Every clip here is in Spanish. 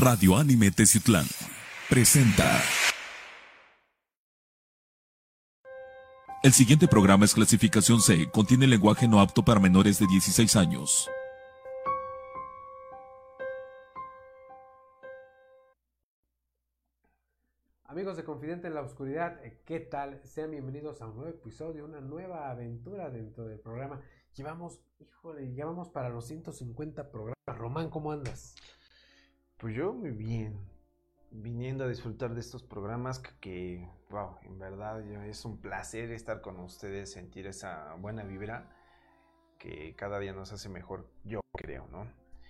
Radio Anime Teciutlán presenta. El siguiente programa es clasificación C, contiene lenguaje no apto para menores de 16 años. Amigos de Confidente en la Oscuridad, eh, ¿qué tal? Sean bienvenidos a un nuevo episodio, una nueva aventura dentro del programa. Llevamos, híjole, ya vamos para los 150 programas. Román, ¿cómo andas? Pues yo muy bien, viniendo a disfrutar de estos programas que, que, wow, en verdad yo- es un placer estar con ustedes, sentir esa buena vibra que cada día nos hace mejor, yo creo, ¿no?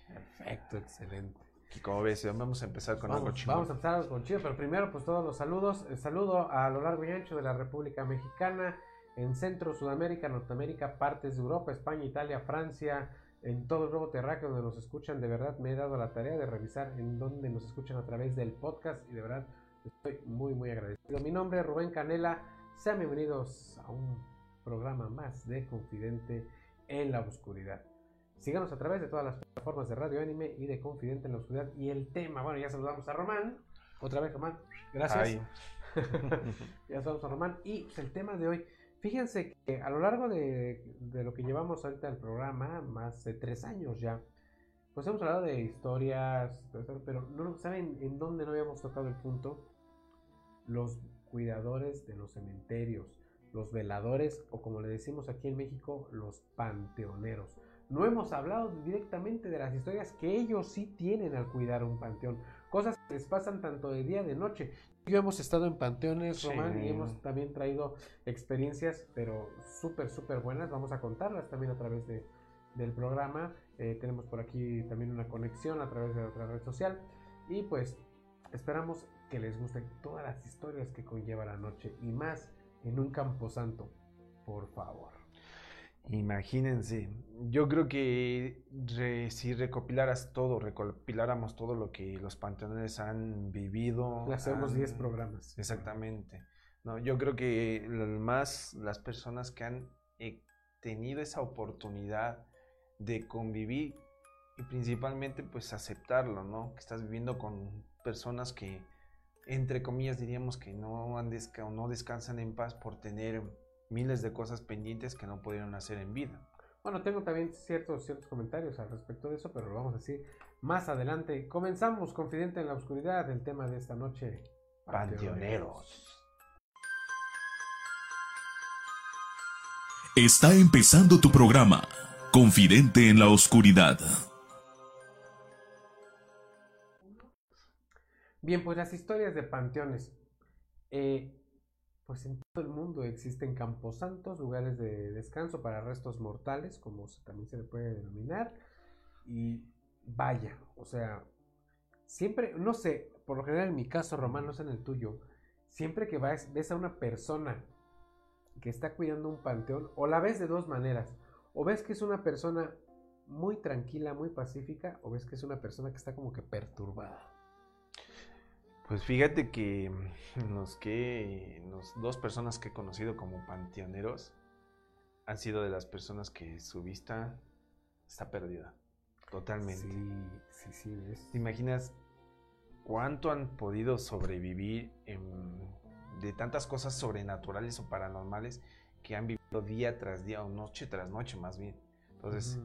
Perfecto, excelente. Y como ves, vamos a empezar con algo Vamos, chingón. vamos a empezar con chido, pero primero pues todos los saludos. El saludo a lo largo y ancho de la República Mexicana, en Centro, Sudamérica, Norteamérica, partes de Europa, España, Italia, Francia, en todo el globo terráqueo donde nos escuchan. De verdad me he dado la tarea de revisar en donde nos escuchan a través del podcast y de verdad estoy muy muy agradecido. Mi nombre es Rubén Canela. Sean bienvenidos a un programa más de Confidente en la Oscuridad. Síganos a través de todas las plataformas de Radio Anime y de Confidente en la Oscuridad. Y el tema, bueno, ya saludamos a Román. Otra vez, Román. Gracias. Ya saludamos a Román. Y pues, el tema de hoy, fíjense que a lo largo de, lo que llevamos ahorita al programa, más de tres años ya, pues hemos hablado de historias, pero no saben en dónde no habíamos tocado el punto. Los cuidadores de los cementerios, los veladores, o como le decimos aquí en México, los panteoneros. No hemos hablado directamente de las historias que ellos sí tienen al cuidar un panteón. Cosas que les pasan tanto de día de noche. Yo hemos estado en panteones, Sí. Román, y hemos también traído experiencias, pero súper, súper buenas. Vamos a contarlas también a través de, del programa. Eh, tenemos por aquí también una conexión a través de otra red social. Y pues esperamos que les gusten todas las historias que conlleva la noche y más en un camposanto, por favor. Imagínense, yo creo que re- si recopilaras todo, recopiláramos todo lo que los panteones han vivido. Le hacemos han- 10 programas. Exactamente. No, yo creo que más las personas que han eh, tenido esa oportunidad de convivir y principalmente pues aceptarlo, ¿no? Que estás viviendo con personas que entre comillas diríamos que no han desca- no descansan en paz por tener miles de cosas pendientes que no pudieron hacer en vida. Bueno, tengo también ciertos, ciertos comentarios al respecto de eso, pero lo vamos a decir más adelante. Comenzamos, Confidente en la Oscuridad, el tema de esta noche. Panteoneros. Está empezando tu programa, Confidente en la Oscuridad. Bien, pues las historias de panteones. Eh, pues en todo el mundo existen camposantos, lugares de descanso para restos mortales, como también se le puede denominar. Y vaya, o sea, siempre, no sé, por lo general en mi caso, Román, no sé en el tuyo, siempre que ves a una persona que está cuidando un panteón, o la ves de dos maneras, o ves que es una persona muy tranquila, muy pacífica, o ves que es una persona que está como que perturbada. Pues fíjate que los que los dos personas que he conocido como panteoneros han sido de las personas que su vista está perdida. Totalmente. Sí, sí, sí. ¿Te imaginas cuánto han podido sobrevivir en- de tantas cosas sobrenaturales o paranormales que han vivido día tras día o noche tras noche más bien? Entonces,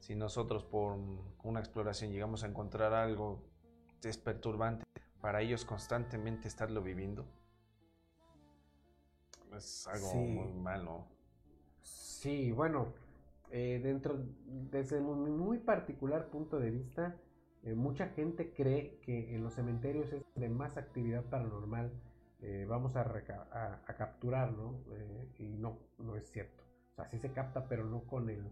si nosotros por una exploración llegamos a encontrar algo que es perturbante para ellos constantemente estarlo viviendo, es algo Sí. muy malo. Sí, bueno, eh, dentro, desde mi muy particular punto de vista, eh, mucha gente cree que en los cementerios es de más actividad paranormal eh, vamos a, a, a capturar, ¿no? Eh, y no, no es cierto. O sea, sí se capta, pero no con el,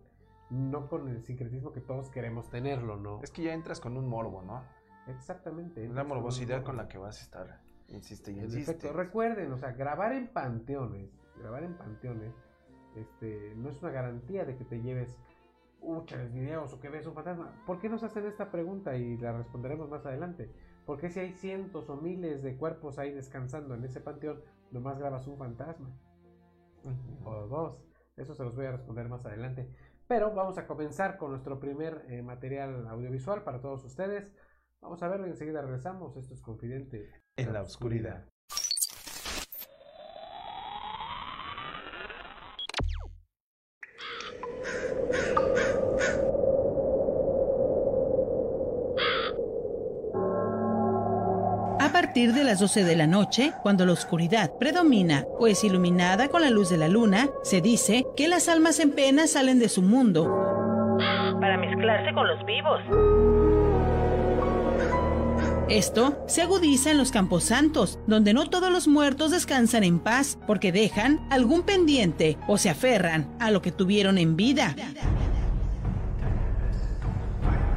no con el sincretismo que todos queremos tenerlo, ¿no? Es que ya entras con un morbo, ¿no? Exactamente. Es morbosidad con la que vas a estar. Insiste y En insiste. efecto, recuerden, o sea, grabar en panteones, grabar en panteones, este, no es una garantía de que te lleves muchos videos o que ves un fantasma. ¿Por qué nos hacen esta pregunta? Y la responderemos más adelante. ¿Por qué si hay cientos o miles de cuerpos ahí descansando en ese panteón, nomás grabas un fantasma? O dos. Eso se los voy a responder más adelante. Pero vamos a comenzar con nuestro primer eh, material audiovisual para todos ustedes. Vamos a ver, enseguida regresamos. Esto es Confidente en la oscuridad. A partir de las 12 de la noche, cuando la oscuridad predomina o es iluminada con la luz de la luna, se dice que las almas en pena salen de su mundo para mezclarse con los vivos. Esto se agudiza en los campos santos, donde no todos los muertos descansan en paz porque dejan algún pendiente o se aferran a lo que tuvieron en vida.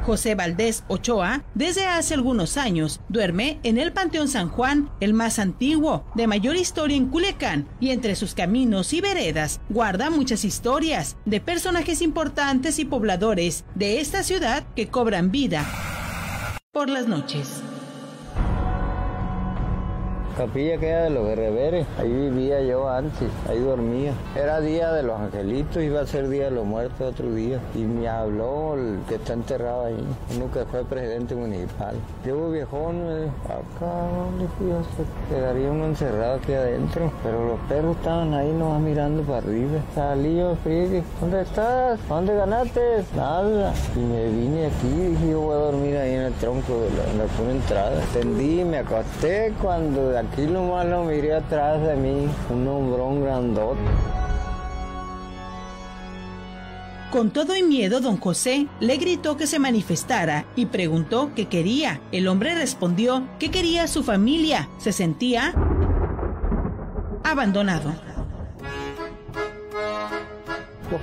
José Valdés Ochoa, desde hace algunos años, duerme en el Panteón San Juan, el más antiguo, de mayor historia en Culiacán, y entre sus caminos y veredas guarda muchas historias de personajes importantes y pobladores de esta ciudad que cobran vida por las noches capilla que era de los guerreros, ahí vivía yo antes, ahí dormía. Era día de los angelitos, iba a ser día de los muertos otro día. Y me habló el que está enterrado ahí, uno fue presidente municipal. Yo viejón, dijo, acá, ¿dónde fui? Quedaría uno encerrado aquí adentro. Pero los perros estaban ahí nomás mirando para arriba. Salí yo, frío, ¿dónde estás? ¿Dónde ganaste? Nada. Y me vine aquí y dije, yo voy a dormir ahí en el tronco de la, en la entrada. Tendí, me acosté cuando aquí lo malo miré atrás de mí un hombrón grandote. Con todo y miedo, don José le gritó que se manifestara y preguntó qué quería. El hombre respondió que quería a su familia. Se sentía abandonado.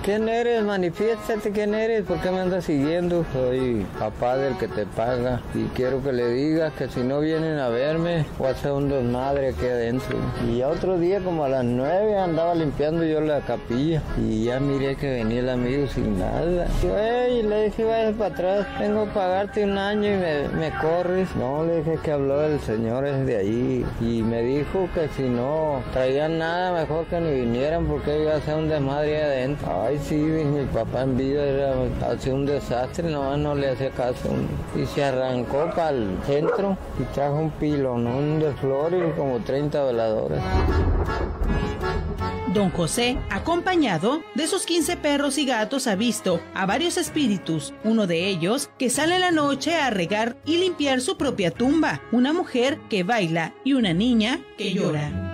¿Quién eres? Manifiéstate quién eres. ¿Por qué me andas siguiendo? Soy papá del que te paga y quiero que le digas que si no vienen a verme voy a hacer un desmadre aquí adentro. Y otro día como a las nueve andaba limpiando yo la capilla y ya miré que venía el amigo sin nada. Y le dije, vaya para atrás, tengo que pagarte un año y me, corres. No, le dije que habló el señor de allí y me dijo que si no traían nada mejor que ni vinieran porque iba a hacer un desmadre adentro. Ay, sí, mi papá en vida era, hacía un desastre, nomás no le hacía caso. Y se arrancó para el centro y trajo un pilonón de flores y como 30 veladoras. Don José, acompañado de sus 15 perros y gatos, ha visto a varios espíritus, uno de ellos que sale en la noche a regar y limpiar su propia tumba, una mujer que baila y una niña que llora.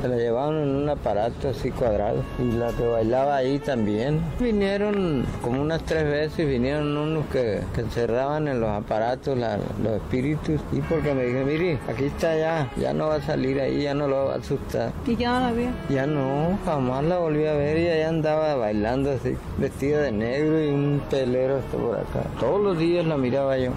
Se la llevaban en un aparato así cuadrado. Y la que bailaba ahí también. Vinieron como unas tres veces, vinieron unos que, que encerraban en los aparatos los espíritus. Y porque me dije, mire, aquí está ya, ya no va a salir ahí, ya no lo va a asustar. ¿Y ya no la vi? Ya no, jamás la volví a ver y ella andaba bailando así, vestida de negro y un pelero hasta por acá. Todos los días la miraba yo.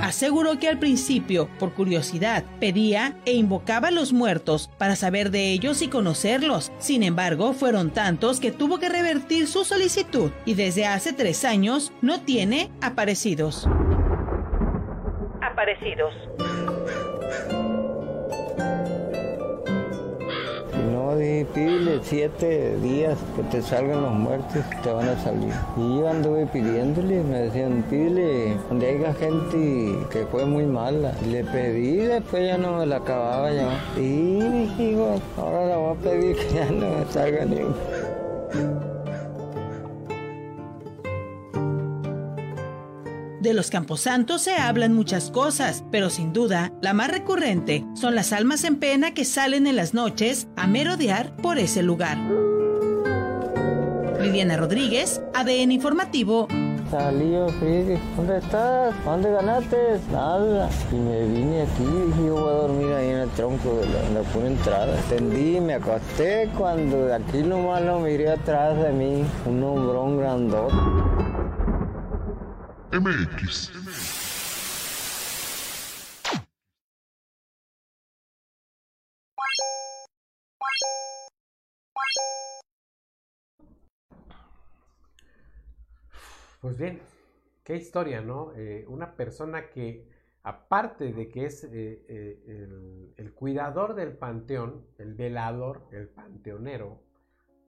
Aseguró que al principio, por curiosidad, pedía e invocaba a los muertos para saber de ellos y conocerlos. Sin embargo, fueron tantos que tuvo que revertir su solicitud y desde hace tres años no tiene aparecidos. Aparecidos. Y pídele siete días que te salgan los muertos, te van a salir. Y yo anduve pidiéndole, me decían, pídele donde haya gente que fue muy mala. Le pedí, después ya no me la acababa ya. Y dije, ahora la voy a pedir que ya no me salga ni De los camposantos se hablan muchas cosas, pero sin duda la más recurrente son las almas en pena que salen en las noches a merodear por ese lugar. Viviana Rodríguez, ADN Informativo. Salí yo, ¿dónde estás? ¿Dónde ganaste? Nada. Y me vine aquí y yo voy a dormir ahí en el tronco de la, la pura entrada. Tendí, me acosté cuando de aquí nomás lo miré atrás de mí, un hombrón grandote. MX. Pues bien, qué historia, ¿no? Eh, una persona que, aparte de que es eh, eh, el, el, cuidador del panteón, el velador, el panteonero,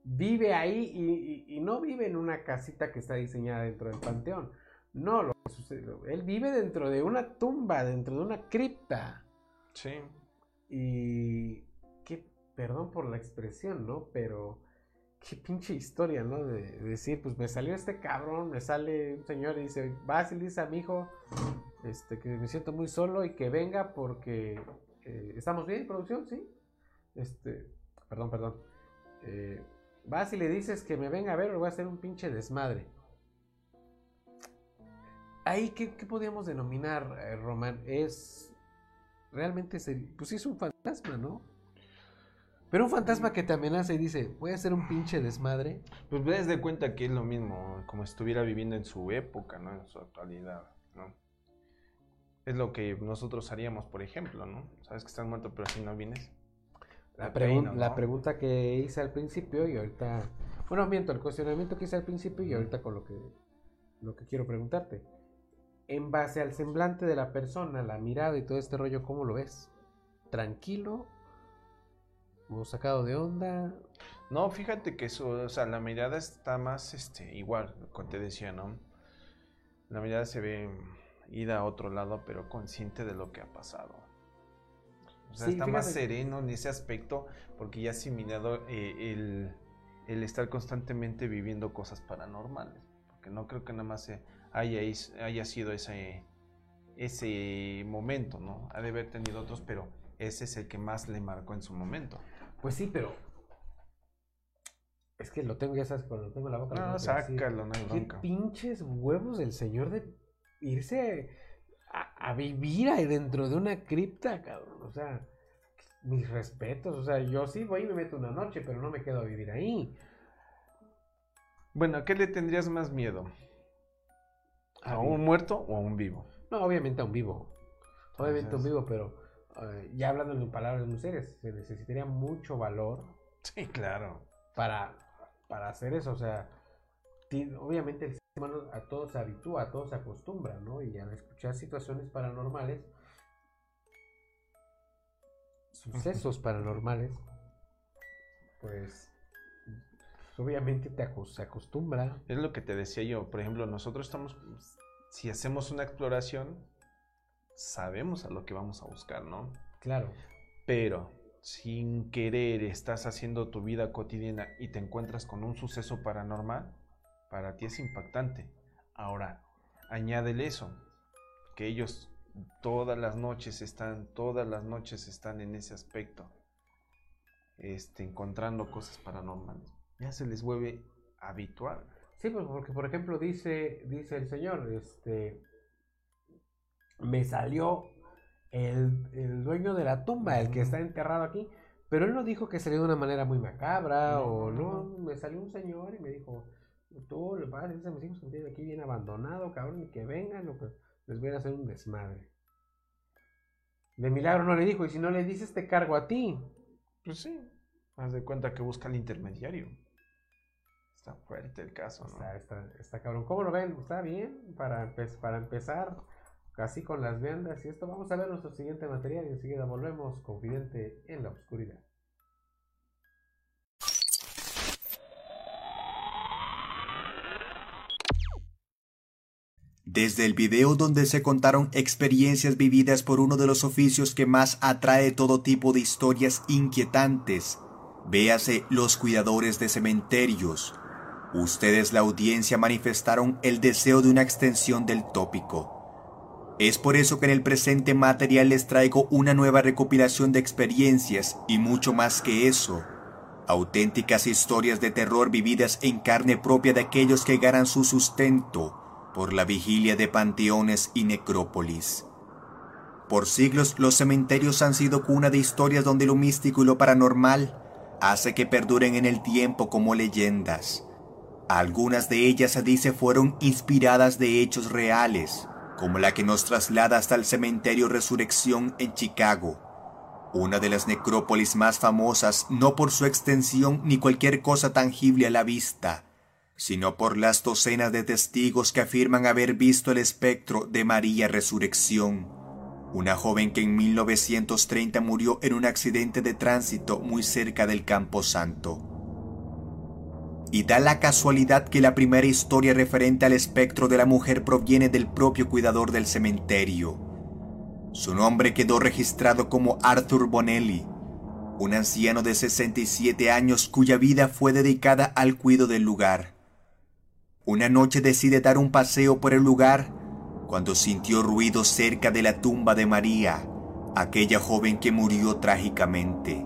vive ahí y, no vive en una casita que está diseñada dentro del panteón. No, lo él vive dentro de una tumba, dentro de una cripta. Sí. Y qué, perdón por la expresión, ¿no? Pero qué pinche historia, ¿no? De, decir, pues me salió este cabrón, me sale un señor y dice, vas y dice a mi hijo, este, que me siento muy solo y que venga porque eh, estamos bien, producción, sí. Este, perdón, perdón. Eh, vas y le dices que me venga a ver o voy a hacer un pinche desmadre. Ahí, ¿qué, podríamos denominar, eh, Román? Es realmente, pues sí es un fantasma, ¿no? Pero un fantasma que te amenaza y dice, voy a hacer un pinche desmadre. Pues ves de cuenta que es lo mismo, como estuviera viviendo en su época, ¿no? En su actualidad, ¿no? Es lo que nosotros haríamos, por ejemplo, ¿no? Sabes que estás muerto, pero si no vienes. La, la pregunta que hice al principio y ahorita. Bueno, miento, el cuestionamiento que hice al principio y ahorita con lo que, lo que quiero preguntarte. En base al semblante de la persona, la mirada y todo este rollo, ¿cómo lo ves? ¿Tranquilo? ¿O sacado de onda? No, fíjate que eso, o sea, la mirada está más, este, igual, como te decía, ¿no? La mirada se ve ida a otro lado, pero consciente de lo que ha pasado. O sea, está más sereno en ese aspecto porque ya ha asimilado eh, el, el, estar constantemente viviendo cosas paranormales. Porque no creo que nada más haya, haya sido ese, ese momento, ¿no? Ha de haber tenido otros, pero ese es el que más le marcó en su momento. Pues sí, pero es que lo tengo, ya sabes, cuando tengo la boca. No, sácalo, no hay bronca. ¿Qué pinches huevos del señor de irse a, vivir ahí dentro de una cripta, cabrón. O sea, mis respetos. O sea, yo sí voy y me meto una noche, pero no me quedo a vivir ahí. Bueno, ¿a qué le tendrías más miedo? ¿A, un muerto o a un vivo? No, obviamente a un vivo. Obviamente a un vivo, pero eh, ya hablando en palabras muy serias, se necesitaría mucho valor. Sí, claro. Para, para hacer eso. O sea, obviamente el a todos se habitúa, a todos se acostumbra, ¿no? Y al escuchar situaciones paranormales, sucesos paranormales, pues obviamente te se acostumbra. Es lo que te decía yo, por ejemplo, nosotros estamos, si hacemos una exploración, sabemos a lo que vamos a buscar, ¿no? Claro. Pero sin querer estás haciendo tu vida cotidiana y te encuentras con un suceso paranormal, para ti es impactante. Ahora, añádele eso, que ellos todas las noches están, todas las noches están en ese aspecto, este, encontrando cosas paranormales. Ya se les vuelve habitual. Sí, pues porque por ejemplo dice, dice el Señor, este, me salió el, el, dueño de la tumba, el que está enterrado aquí, pero él no dijo que salió de una manera muy macabra o no, me salió un señor y me dijo, Tú le vas a decir a mis hijos que aquí bien abandonado, cabrón, y que vengan, o que les voy a hacer un desmadre. De milagro no le dijo, y si no le dices, te cargo a ti. Pues sí, haz de cuenta que busca el intermediario. Está fuerte el caso, ¿no? Está, está, cabrón. ¿Cómo lo ven? ¿Está bien? Para, para empezar, casi con las viandas y esto, vamos a ver nuestro siguiente material y enseguida volvemos, confidente en la oscuridad. Desde el video donde se contaron experiencias vividas por uno de los oficios que más atrae todo tipo de historias inquietantes, véase los cuidadores de cementerios. Ustedes la audiencia manifestaron el deseo de una extensión del tópico. Es por eso que en el presente material les traigo una nueva recopilación de experiencias y mucho más que eso. Auténticas historias de terror vividas en carne propia de aquellos que ganan su sustento por la vigilia de panteones y necrópolis. Por siglos los cementerios han sido cuna de historias donde lo místico y lo paranormal hace que perduren en el tiempo como leyendas. Algunas de ellas se dice fueron inspiradas de hechos reales, como la que nos traslada hasta el cementerio Resurrección en Chicago, una de las necrópolis más famosas no por su extensión ni cualquier cosa tangible a la vista, sino por las docenas de testigos que afirman haber visto el espectro de María Resurrección, una joven que en 1930 murió en un accidente de tránsito muy cerca del Campo Santo. Y da la casualidad que la primera historia referente al espectro de la mujer proviene del propio cuidador del cementerio. Su nombre quedó registrado como Arthur Bonelli, un anciano de 67 años cuya vida fue dedicada al cuidado del lugar. Una noche decide dar un paseo por el lugar cuando sintió ruido cerca de la tumba de María, aquella joven que murió trágicamente.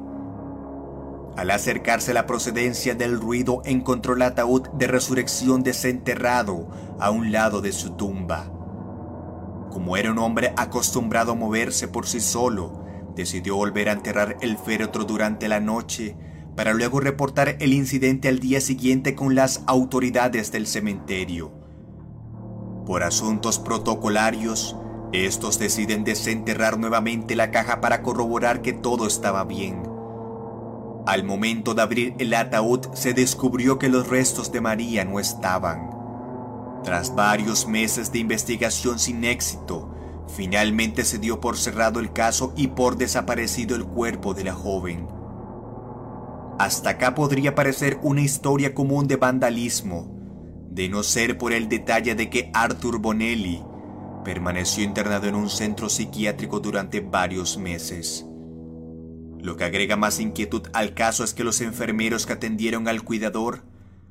Al acercarse la procedencia del ruido encontró el ataúd de resurrección desenterrado a un lado de su tumba. Como era un hombre acostumbrado a moverse por sí solo, decidió volver a enterrar el féretro durante la noche para luego reportar el incidente al día siguiente con las autoridades del cementerio. Por asuntos protocolarios, estos deciden desenterrar nuevamente la caja para corroborar que todo estaba bien. Al momento de abrir el ataúd se descubrió que los restos de María no estaban. Tras varios meses de investigación sin éxito, finalmente se dio por cerrado el caso y por desaparecido el cuerpo de la joven. Hasta acá podría parecer una historia común de vandalismo, de no ser por el detalle de que Arthur Bonelli permaneció internado en un centro psiquiátrico durante varios meses. Lo que agrega más inquietud al caso es que los enfermeros que atendieron al cuidador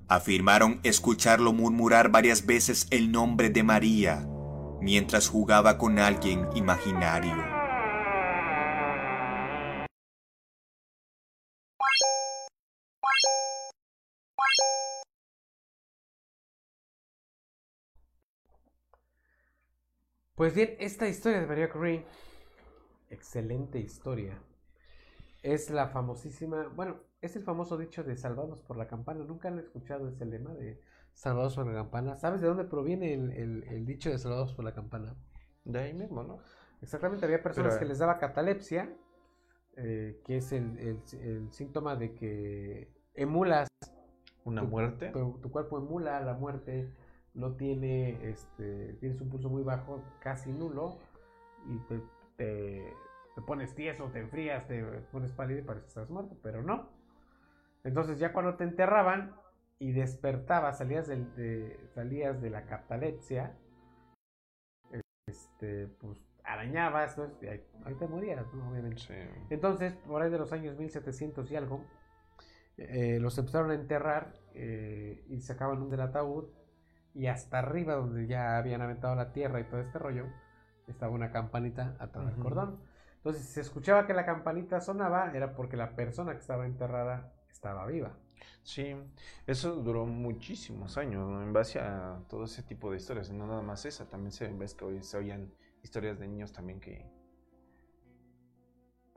afirmaron escucharlo murmurar varias veces el nombre de María mientras jugaba con alguien imaginario. Pues bien, esta historia de María Curie, excelente historia. Es la famosísima, bueno, es el famoso dicho de salvados por la campana. ¿Nunca han escuchado ese lema de salvados por la campana? ¿Sabes de dónde proviene el, dicho de salvados por la campana? De ahí mismo, ¿no? Exactamente, había personas que les daba catalepsia, eh, que es el, síntoma de que emulas una muerte. tu, cuerpo emula la muerte no tiene, este, tienes un pulso muy bajo, casi nulo, y te, pones tieso, te enfrías, te pones pálido y parece que estás muerto, pero no. Entonces ya cuando te enterraban y despertabas, salías, de, salías de la catalepsia, este, pues arañabas, y ahí, te morías, obviamente. Entonces, por ahí de los años 1700 y algo, eh, los empezaron a enterrar eh, y sacaban un del ataúd y hasta arriba donde ya habían aventado la tierra y todo este rollo, estaba una campanita atrás del cordón. Entonces, si se escuchaba que la campanita sonaba, era porque la persona que estaba enterrada estaba viva. Sí, eso duró muchísimos años, En base a todo ese tipo de historias, no nada más esa, también se ves que hoy se oían historias de niños también que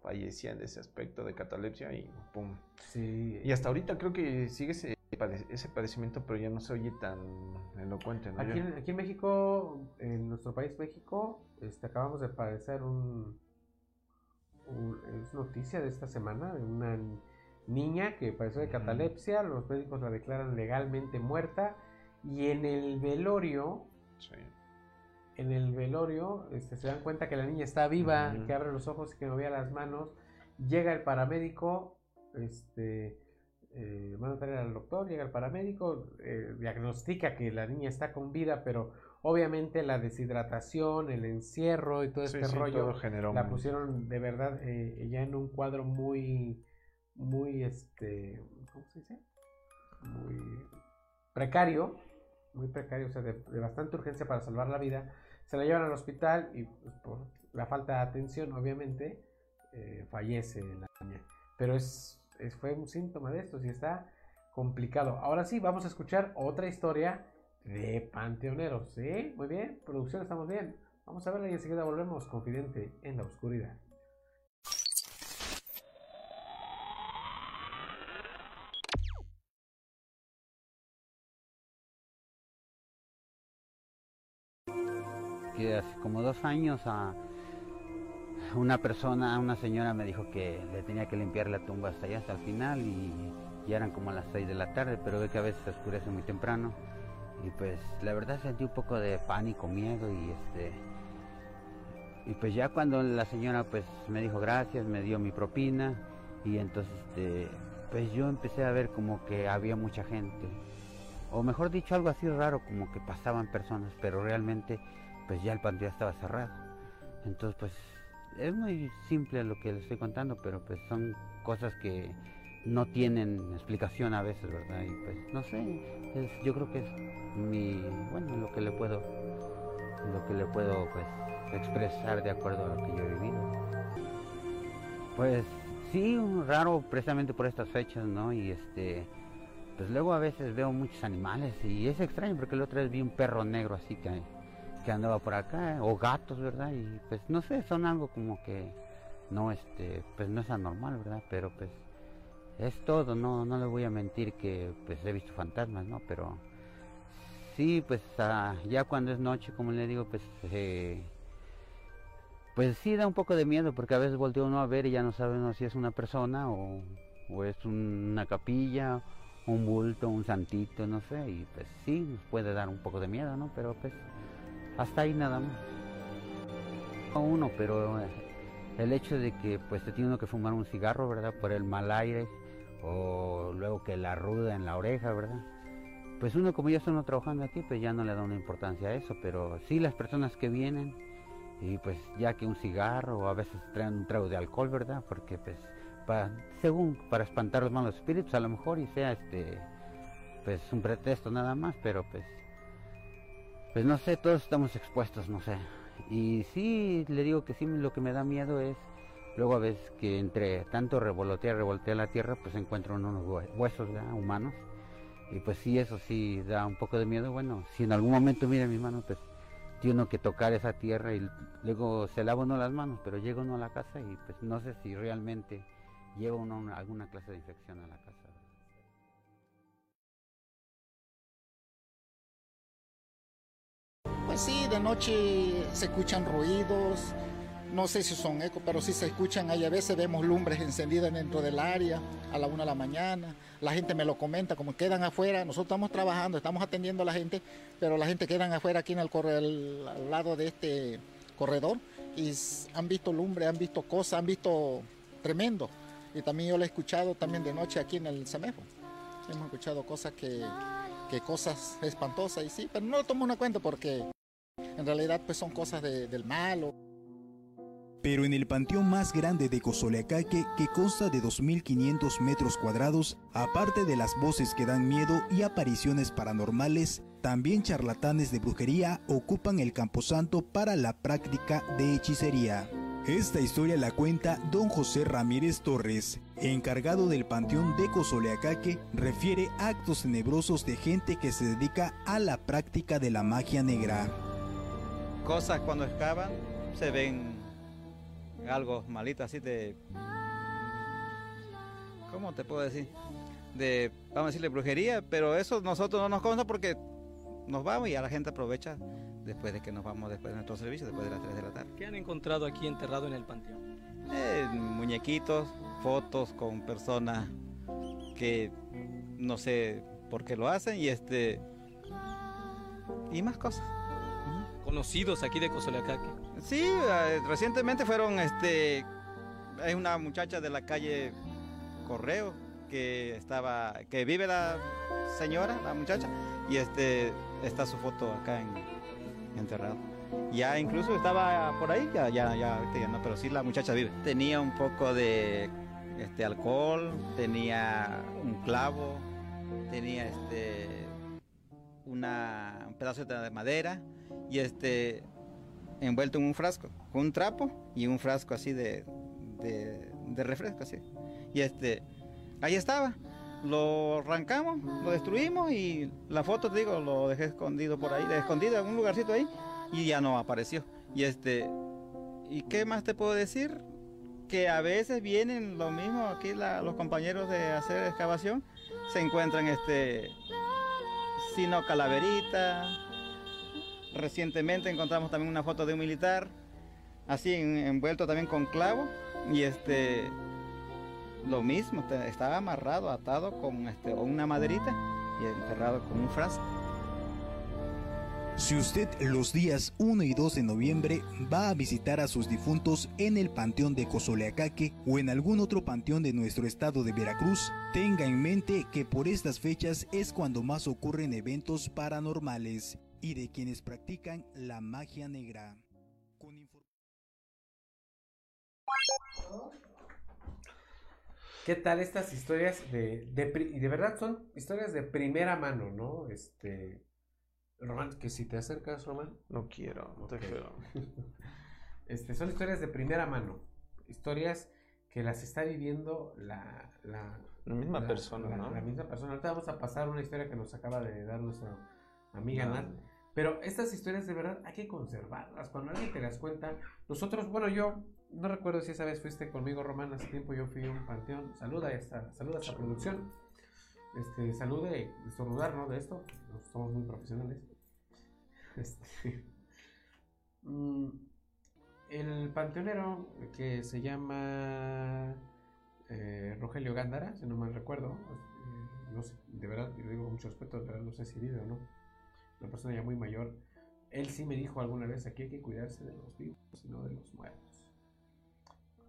fallecían de ese aspecto de catalepsia y pum. Sí. Y hasta ahorita creo que sigue ese ese padecimiento, pero ya no se oye tan elocuente. Aquí, en, México, en nuestro país México, este, acabamos de padecer un, es noticia de esta semana de una niña que padeció de catalepsia, los médicos la declaran legalmente muerta y en el velorio, en el velorio, este, se dan cuenta que la niña está viva, que abre los ojos y que movía las manos, llega el paramédico, este eh, van a traer al doctor, llega el paramédico, eh, diagnostica que la niña está con vida, pero obviamente la deshidratación, el encierro y todo este rollo la pusieron de verdad eh, ya en un cuadro muy, muy, este, ¿cómo se dice? Muy precario, muy precario, o sea, de, bastante urgencia para salvar la vida. Se la llevan al hospital y pues, por la falta de atención, obviamente, eh, fallece la niña. Pero es fue un síntoma de esto, si está complicado. Ahora sí, vamos a escuchar otra historia de Panteoneros. ¿Sí? Muy bien, producción, estamos bien. Vamos a verla y enseguida volvemos, confidente en la oscuridad. Hace como dos años a una persona, una señora me dijo que le tenía que limpiar la tumba hasta allá, hasta el final, y ya eran como las 6 de la tarde, pero ve que a veces se oscurece muy temprano. Y pues la verdad sentí un poco de pánico, miedo y este... Y pues ya cuando la señora pues me dijo gracias, me dio mi propina y entonces este, pues yo empecé a ver como que había mucha gente. O mejor dicho, algo así raro, como que pasaban personas, pero realmente pues ya el panteón estaba cerrado. Entonces pues es muy simple lo que les estoy contando, pero pues son cosas que no tienen explicación a veces, ¿verdad? Y pues no sé, yo creo que es mi, bueno, lo que le puedo, lo que le puedo pues expresar de acuerdo a lo que yo he vivido. Pues sí, raro precisamente por estas fechas, ¿no? Y este, pues luego a veces veo muchos animales y es extraño porque la otra vez vi un perro negro así que, que andaba por acá, o gatos, ¿verdad? Y pues no sé, son algo como que no, este, pues no es anormal, ¿verdad? Pero pues es todo, no, no le voy a mentir que pues he visto fantasmas, ¿no? Pero sí, pues ah, ya cuando es noche, como le digo, pues eh, pues sí da un poco de miedo porque a veces voltea uno a ver y ya no sabe si es una persona o, es una capilla, un bulto, un santito, no sé, y pues sí, puede dar un poco de miedo, ¿no? Pero pues hasta ahí nada más. Uno, pero eh, el hecho de que pues te tiene uno que fumar un cigarro, ¿verdad? Por el mal aire o luego que la ruda en la oreja, ¿verdad? Pues uno como ya está trabajando aquí, pues ya no le da una importancia a eso, pero sí las personas que vienen y pues ya que un cigarro o a veces traen un trago de alcohol, ¿verdad? Porque pues para, según para espantar los malos espíritus a lo mejor y sea este pues un pretexto nada más, pero pues pues no sé, todos estamos expuestos, no sé. Y sí, le digo que sí, lo que me da miedo es luego a veces que entre tanto revolotea, revoltea la tierra, pues encuentran unos huesos humanos. Y pues sí, eso sí da un poco de miedo. Bueno, si en algún momento mira mi mano, pues tiene uno que tocar esa tierra y luego se lava uno las manos, pero llega uno a la casa y pues no sé si realmente lleva uno alguna clase de infección a la casa. Pues sí, de noche se escuchan ruidos, no sé si son ecos, pero sí se escuchan. Hay a veces vemos lumbres encendidas dentro del área a la una de la mañana. La gente me lo comenta, como quedan afuera. Nosotros estamos trabajando, estamos atendiendo a la gente, pero la gente quedan afuera aquí en el corredor, al lado de este corredor y han visto lumbre, han visto cosas, han visto tremendo. Y también yo lo he escuchado también de noche aquí en el Semejo. Hemos escuchado cosas que, que cosas espantosas y sí, pero no lo tomo una cuenta porque en realidad pues son cosas del mal. Pero en el panteón más grande de Cozoleacaque, que consta de 2.500 metros cuadrados, aparte de las voces que dan miedo y apariciones paranormales, también charlatanes de brujería ocupan el camposanto para la práctica de hechicería. Esta historia la cuenta don José Ramírez Torres, encargado del panteón de Cozoleacaque, refiere actos tenebrosos de gente que se dedica a la práctica de la magia negra. Cosas cuando excavan se ven algo malito así de... ¿Cómo te puedo decir? De, vamos a decirle brujería, pero eso nosotros no nos consta porque nos vamos y a la gente aprovecha después de que nos vamos después de nuestro servicio, después de las 3 de la tarde. ¿Qué han encontrado aquí enterrado en el panteón? Eh, muñequitos, fotos con personas que no sé por qué lo hacen y este y más cosas conocidos aquí de Cozoleacaque? Sí, eh, recientemente fueron, este, hay una muchacha de la calle Correo que estaba, que vive la señora, la muchacha, y este, está su foto acá en, enterrado. Ya incluso estaba por ahí, ya, ya, no, pero sí la muchacha vive. Tenía un poco de este alcohol, tenía un clavo, tenía este una, un pedazo de madera y este envuelto en un frasco, con un trapo y un frasco así de, de, refresco así. Y este, ahí estaba. Lo arrancamos, lo destruimos y la foto, te digo, lo dejé escondido por ahí, escondido en un lugarcito ahí y ya no apareció. Y este, ¿y qué más te puedo decir? Que a veces vienen lo mismo aquí los compañeros de hacer excavación, se encuentran este, sino calaverita, Recientemente encontramos también una foto de un militar, así envuelto también con clavo, y este, lo mismo, estaba amarrado, atado con este, una maderita y enterrado con un frasco. Si usted los días 1 y 2 de noviembre va a visitar a sus difuntos en el Panteón de Cozoleacaque o en algún otro panteón de nuestro estado de Veracruz, tenga en mente que por estas fechas es cuando más ocurren eventos paranormales y de quienes practican la magia negra. ¿Qué tal estas historias de, de, de verdad son historias de primera mano, ¿no? Este, Román, que si te acercas, Román. No quiero, no te quiero. Este, son historias de primera mano, historias que las está viviendo la, la, La misma persona, la- ¿no? la misma persona. Ahorita vamos a pasar una historia que nos acaba de dar nuestra amiga. Nat. Pero estas historias de verdad hay que conservarlas. Cuando alguien te las cuenta, nosotros, bueno, yo no recuerdo si esa vez fuiste conmigo, Román, hace tiempo yo fui a un panteón. Saluda a esta, saluda a esta producción. Este, salude, estornudar, ¿no? De esto. Somos muy profesionales. Este, mm, el panteonero que se llama eh, Rogelio Gándara, si no mal recuerdo, eh, no sé, de verdad, yo digo con mucho respeto, de verdad no sé si vive o no, una persona ya muy mayor, él sí me dijo alguna vez, aquí hay que cuidarse de los vivos y no de los muertos.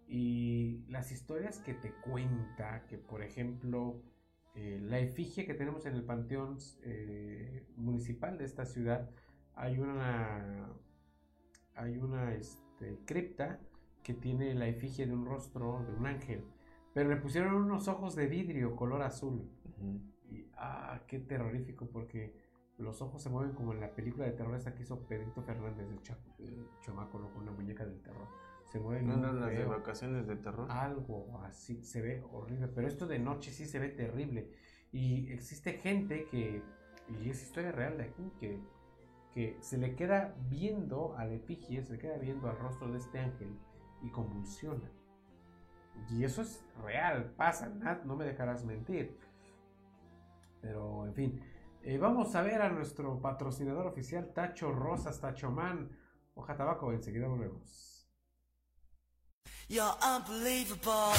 Y las historias que te cuenta, que por ejemplo, eh, la efigie que tenemos en el panteón eh, municipal de esta ciudad, hay una, hay una este, cripta que tiene la efigie de un rostro de un ángel, pero le pusieron unos ojos de vidrio color azul. Y ah, qué terrorífico, porque los ojos se mueven como en la película de terror esta que hizo Pedrito Fernández de Cha- el chamaco, ¿no? con una muñeca del terror. Se mueven ¿No muy eran las de vacaciones de terror? Algo así, se ve horrible, pero esto de noche sí se ve terrible. Y existe gente que, y es historia real de aquí, que, que se le queda viendo a la efigie, se le queda viendo al rostro de este ángel y convulsiona. Y eso es real, pasa, Nat, no me dejarás mentir. Pero, en fin, eh, vamos a ver a nuestro patrocinador oficial, Tacho Rosas, Tacho Man. Hoja tabaco, enseguida volvemos. You're unbelievable.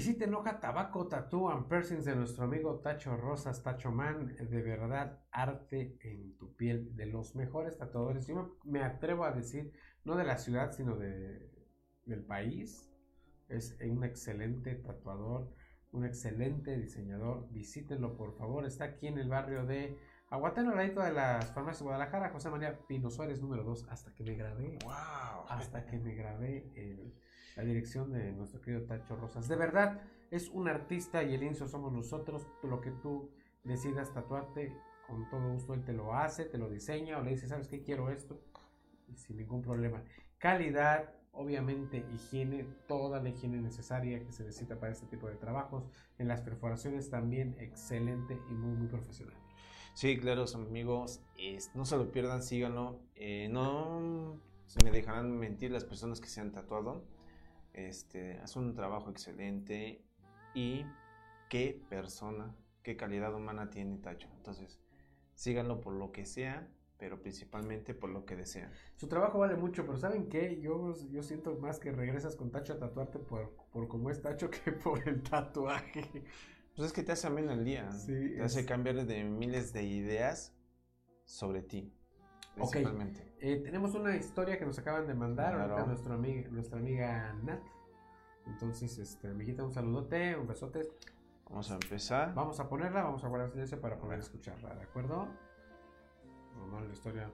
Visiten Hoja Tabaco Tattoo and Piercings de nuestro amigo Tacho Rosas, Tacho Man. De verdad, arte en tu piel. De los mejores tatuadores. Yo me, atrevo a decir, no de la ciudad, sino de, del país. Es un excelente tatuador, un excelente diseñador. Visítenlo, por favor. Está aquí en el barrio de Aguatán, al ladito de las farmacias de Guadalajara. José María Pino Suárez, número 2. Hasta que me grabé. ¡Wow! Hasta que me grabé el- la dirección de nuestro querido Tacho Rosas. De verdad, es un artista y el inicio somos nosotros. Lo que tú decidas tatuarte, con todo gusto él te lo hace, te lo diseña o le dice, ¿sabes qué? Quiero esto. Sin ningún problema. Calidad, obviamente higiene, toda la higiene necesaria que se necesita para este tipo de trabajos. En las perforaciones también excelente y muy, muy profesional. Sí, claro, amigos, no se lo pierdan, síganlo. Eh, no se me dejarán mentir las personas que se han tatuado. Este, hacen un trabajo excelente y qué persona, qué calidad humana tiene Tacho. Entonces, síganlo por lo que sea, pero principalmente por lo que desean. Su trabajo vale mucho, pero ¿saben qué? Yo, yo siento más que regresas con Tacho a tatuarte por, por cómo es Tacho que por el tatuaje. Pues es que te hace ameno el día. Sí, te hace cambiar de miles de ideas sobre ti. Ok, Principalmente. eh, tenemos una historia que nos acaban de mandar Claro. ahorita nuestra amiga, nuestra amiga Nat. Entonces, este, amiguita, un saludote, un besote. Vamos a empezar. Vamos a ponerla, vamos a guardar silencio para poder escucharla, ¿de acuerdo? Normal la historia.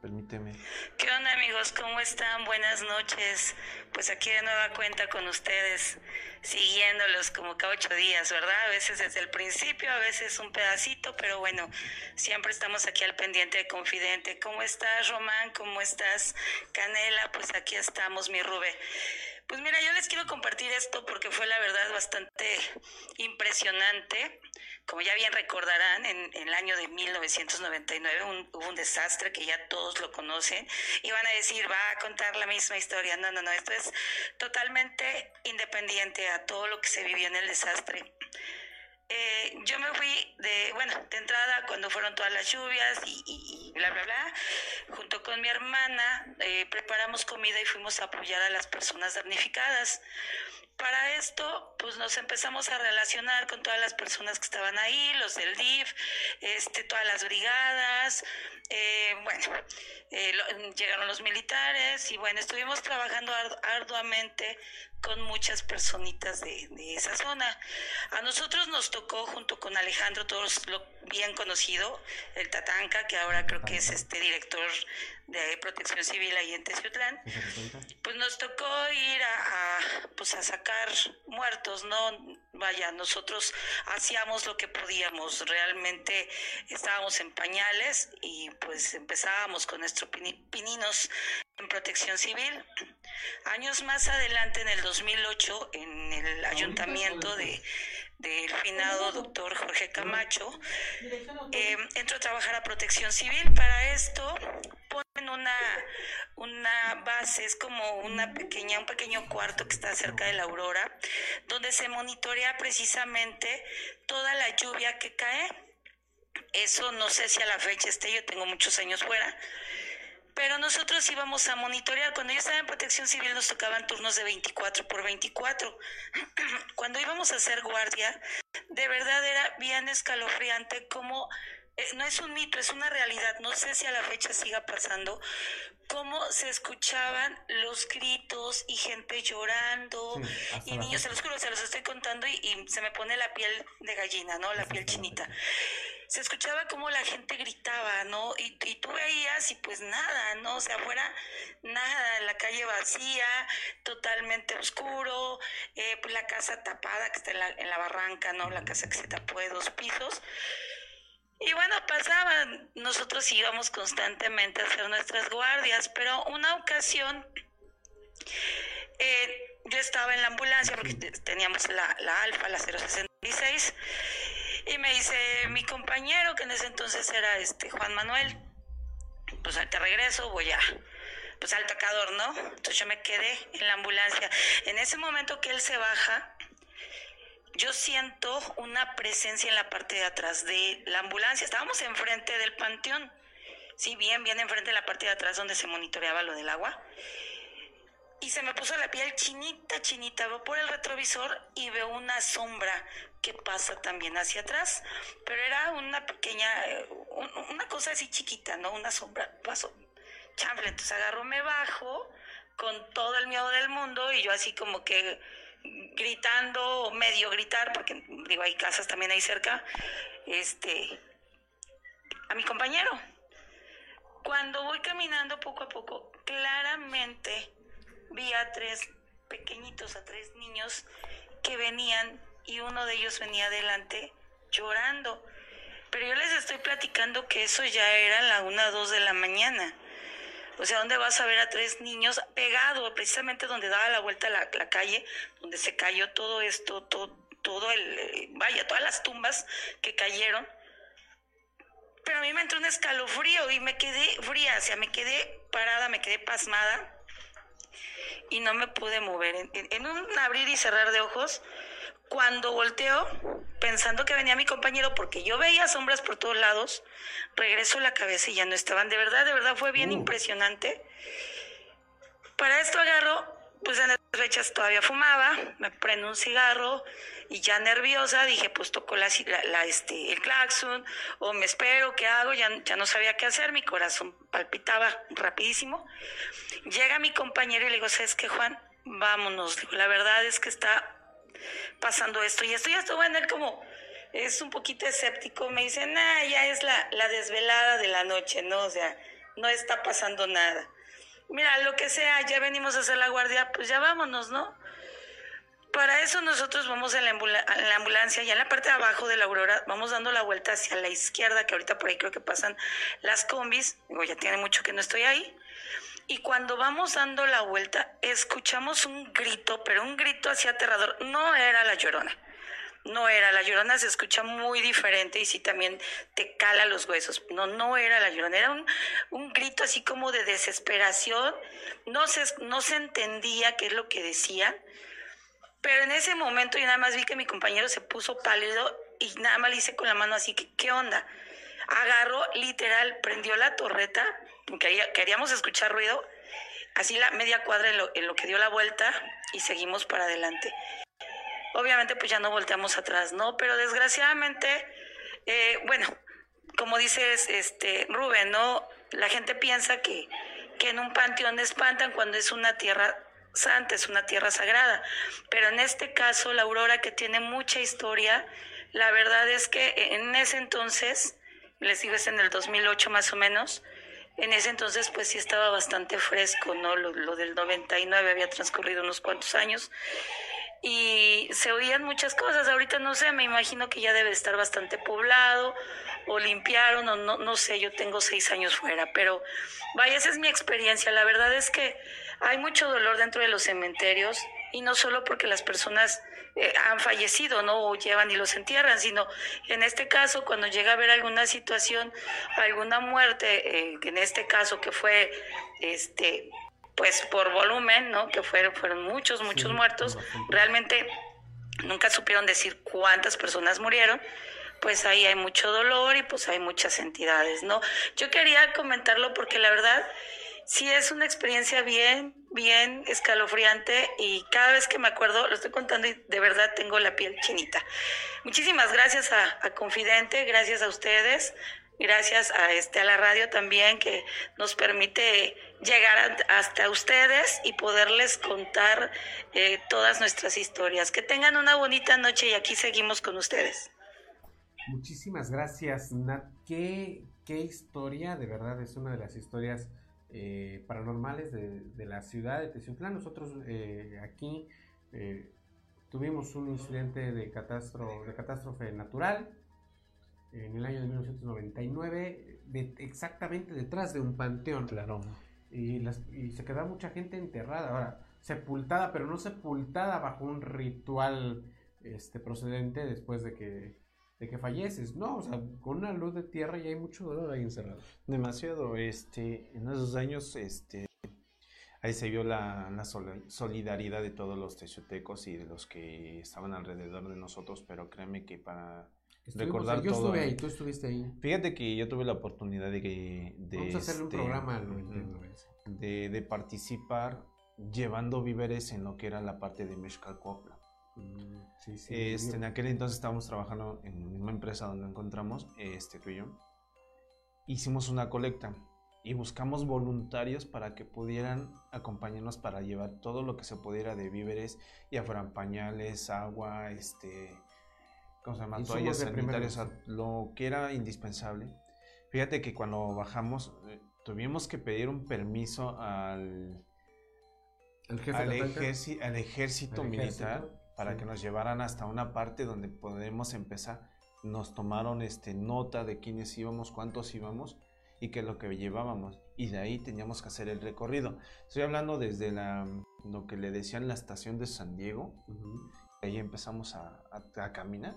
Permíteme. ¿Qué onda amigos? ¿Cómo están? Buenas noches. Pues aquí de nueva cuenta con ustedes, siguiéndolos como cada ocho días, ¿verdad? A veces desde el principio, a veces un pedacito, pero bueno, siempre estamos aquí al pendiente de Confidente. ¿Cómo estás, Román? ¿Cómo estás, Canela? Pues aquí estamos, mi Rube. Pues mira, yo les quiero compartir esto porque fue la verdad bastante impresionante. Como ya bien recordarán, en, el año de 1999 un- hubo un desastre que ya todos lo conocen y van a decir, va a contar la misma historia. No, no, no, esto es totalmente independiente a todo lo que se vivió en el desastre. Eh, yo me fui de, bueno, de entrada cuando fueron todas las lluvias y, y- bla, bla, bla, junto con mi hermana eh, preparamos comida y fuimos a apoyar a las personas damnificadas. Para esto, pues nos empezamos a relacionar con todas las personas que estaban ahí, los del DIF, este, todas las brigadas, eh, bueno, eh, lo- llegaron los militares y bueno, estuvimos trabajando ardu- arduamente con muchas personitas de, de esa zona. A nosotros nos tocó junto con Alejandro, todos lo bien conocido, el Tatanca, que ahora creo que es este director de protección civil ahí en Teciutlán, pues nos tocó ir a, a, pues a sacar muertos, ¿no? Vaya, nosotros hacíamos lo que podíamos, realmente estábamos en pañales y pues empezábamos con nuestros pini- pininos en protección civil. Años más adelante, en el 2008, en el ayuntamiento de del finado doctor Jorge Camacho, eh, entro a trabajar a protección civil. Para esto ponen una, una base, es como una pequeña, un pequeño cuarto que está cerca de la aurora, donde se monitorea precisamente toda la lluvia que cae. Eso no sé si a la fecha esté, yo tengo muchos años fuera, pero nosotros íbamos a monitorear. Cuando yo estaba en protección civil nos tocaban turnos de 24 por 24. Cuando íbamos a hacer guardia, de verdad era bien escalofriante como... eh, no es un mito, es una realidad. No sé si a la fecha siga pasando. Cómo se escuchaban los gritos y gente llorando y niños, se los juro, se los estoy contando y, y se me pone la piel de gallina, ¿no? La piel chinita se escuchaba como la gente gritaba, ¿no? Y, y tú veías y pues nada, ¿no? O sea, afuera nada, la calle vacía, totalmente oscuro, eh, pues la casa tapada que está en la, en la barranca, ¿no? La casa que se tapó de dos pisos. Y bueno, pasaban, nosotros íbamos constantemente a hacer nuestras guardias, pero una ocasión eh, yo estaba en la ambulancia porque te- teníamos la, la alfa, la 066, y me dice mi compañero, que en ese entonces era este Juan Manuel, pues te regreso, voy a, pues al tocador, ¿no? Entonces yo me quedé en la ambulancia. En ese momento que él se baja, yo siento una presencia en la parte de atrás de la ambulancia. Estábamos enfrente del panteón, sí, bien, bien enfrente de la parte de atrás donde se monitoreaba lo del agua. Y se me puso la piel chinita, chinita. Veo por el retrovisor y veo una sombra que pasa también hacia atrás. Pero era una pequeña, eh, un- una cosa así chiquita, ¿no? Una sombra. Pasó. Chamble, entonces agarro, me bajo con todo el miedo del mundo y yo así como que gritando, medio gritar, porque digo, hay casas también ahí cerca, este, a mi compañero. Cuando voy caminando poco a poco, claramente vi a tres pequeñitos, a tres niños que venían y uno de ellos venía adelante llorando. Pero yo les estoy platicando que eso ya era la una, dos de la mañana. O sea, ¿dónde vas a ver a tres niños pegados, precisamente donde daba la vuelta la, la calle, donde se cayó todo esto, todo, todo el, vaya, todas las tumbas que cayeron? Pero a mí me entró un escalofrío y me quedé fría, o sea, me quedé parada, me quedé pasmada y no me pude mover. En- en un abrir y cerrar de ojos, cuando volteo, pensando que venía mi compañero, porque yo veía sombras por todos lados, regreso la cabeza y ya no estaban. De verdad, de verdad fue bien impresionante. Para esto agarro, pues en esas fechas todavía fumaba, me prendo un cigarro y ya nerviosa dije, pues toco la, la- la, este, el claxon o me espero, ¿qué hago? Ya, ya no sabía qué hacer, mi corazón palpitaba rapidísimo. Llega mi compañero y le digo, ¿sabes qué, Juan? Vámonos. Digo, la verdad es que está pasando esto y esto ya estuvo en él como es un poquito escéptico me dice nah ya es la, la desvelada de la noche no o sea no está pasando nada. Mira, lo que sea, ya venimos a hacer la guardia, pues ya vámonos, ¿no? Para eso nosotros vamos en la, ambulancia y en la parte de abajo de la Aurora vamos dando la vuelta hacia la izquierda, que ahorita por ahí creo que pasan las combis. Digo, ya tiene mucho que no estoy ahí. Y cuando vamos dando la vuelta, escuchamos un grito, pero un grito así aterrador. No era la llorona. No era la llorona, se escucha muy diferente y sí también te cala los huesos. No, no era la llorona, era un, un grito así como de desesperación. No se, no se entendía qué es lo que decían. Pero en ese momento yo nada más vi que mi compañero se puso pálido y nada más le hice con la mano así que, ¿qué onda? Agarró, literal, prendió la torreta, queríamos escuchar ruido, así la media cuadra en lo, en lo que dio la vuelta y seguimos para adelante. Obviamente pues ya no volteamos atrás, ¿no? Pero desgraciadamente, eh, bueno, como dices, este, Rubén, ¿no? La gente piensa que, que en un panteón espantan cuando es una tierra santa, es una tierra sagrada. Pero en este caso, la Aurora, que tiene mucha historia, la verdad es que en ese entonces, les digo, es en el 2008 más o menos, en ese entonces pues sí estaba bastante fresco, ¿no? Lo, lo del 99 había transcurrido unos cuantos años y se oían muchas cosas. Ahorita no sé, me imagino que ya debe estar bastante poblado o limpiaron o no, no sé, yo tengo seis años fuera, pero vaya, esa es mi experiencia. La verdad es que hay mucho dolor dentro de los cementerios y no solo porque las personas eh, han fallecido, ¿no? O llevan y los entierran, sino en este caso, cuando llega a haber alguna situación, alguna muerte, eh, en este caso que fue, este, pues por volumen, ¿no? Que fueron, fueron muchos, muchos muertos, realmente nunca supieron decir cuántas personas murieron, pues ahí hay mucho dolor y pues hay muchas entidades, ¿no? Yo quería comentarlo porque la verdad sí es una experiencia bien, bien escalofriante y cada vez que me acuerdo, lo estoy contando y de verdad tengo la piel chinita. Muchísimas gracias a, Confidente, gracias a ustedes, gracias a, este, a la radio también que nos permite llegar a- hasta ustedes y poderles contar eh, todas nuestras historias. Que tengan una bonita noche y aquí seguimos con ustedes. Muchísimas gracias, Nat. Qué, qué historia, de verdad, es una de las historias eh, paranormales de, de la ciudad de Teciutlán. Nosotros eh, aquí eh, tuvimos un incidente de, catastro, de catástrofe natural en el año de 1999, de- exactamente detrás de un panteón. Claro. Y, las, y se quedaba mucha gente enterrada, ahora, sepultada, pero no sepultada bajo un ritual este, procedente después de que, de que falleces, no, o sea, con una luz de tierra y hay mucho dolor ahí encerrado. Demasiado, este, en esos años, este, ahí se vio la, la sol- solidaridad de todos los teciutecos y de los que estaban alrededor de nosotros, pero créeme que para Estuvimos recordar ahí, yo todo. estuve ahí, tú estuviste ahí. Fíjate que yo tuve la oportunidad de que de, Vamos a hacerle un este, programa ujú, 99. de, de participar llevando víveres en lo que era la parte de Mezcalcopla. Mm, Sí, sí. Este, en aquel entonces estábamos trabajando en la misma empresa donde encontramos, este, tú y yo. Hicimos una colecta y buscamos voluntarios para que pudieran acompañarnos para llevar todo lo que se pudiera de víveres, ya fueran pañales, agua, este, ¿cómo se llama? Toallas sanitarias, lo que era indispensable. Fíjate que cuando bajamos eh, tuvimos que pedir un permiso al, ¿El jefe al, ejército militar ejército, para sí. que nos llevaran hasta una parte donde podemos empezar. Nos tomaron este, nota de quiénes íbamos, cuántos íbamos y qué es lo que llevábamos. Y de ahí teníamos que hacer el recorrido. Estoy hablando desde la, lo que le decían la estación de San Diego. Ujú. Ahí empezamos a, a- a caminar.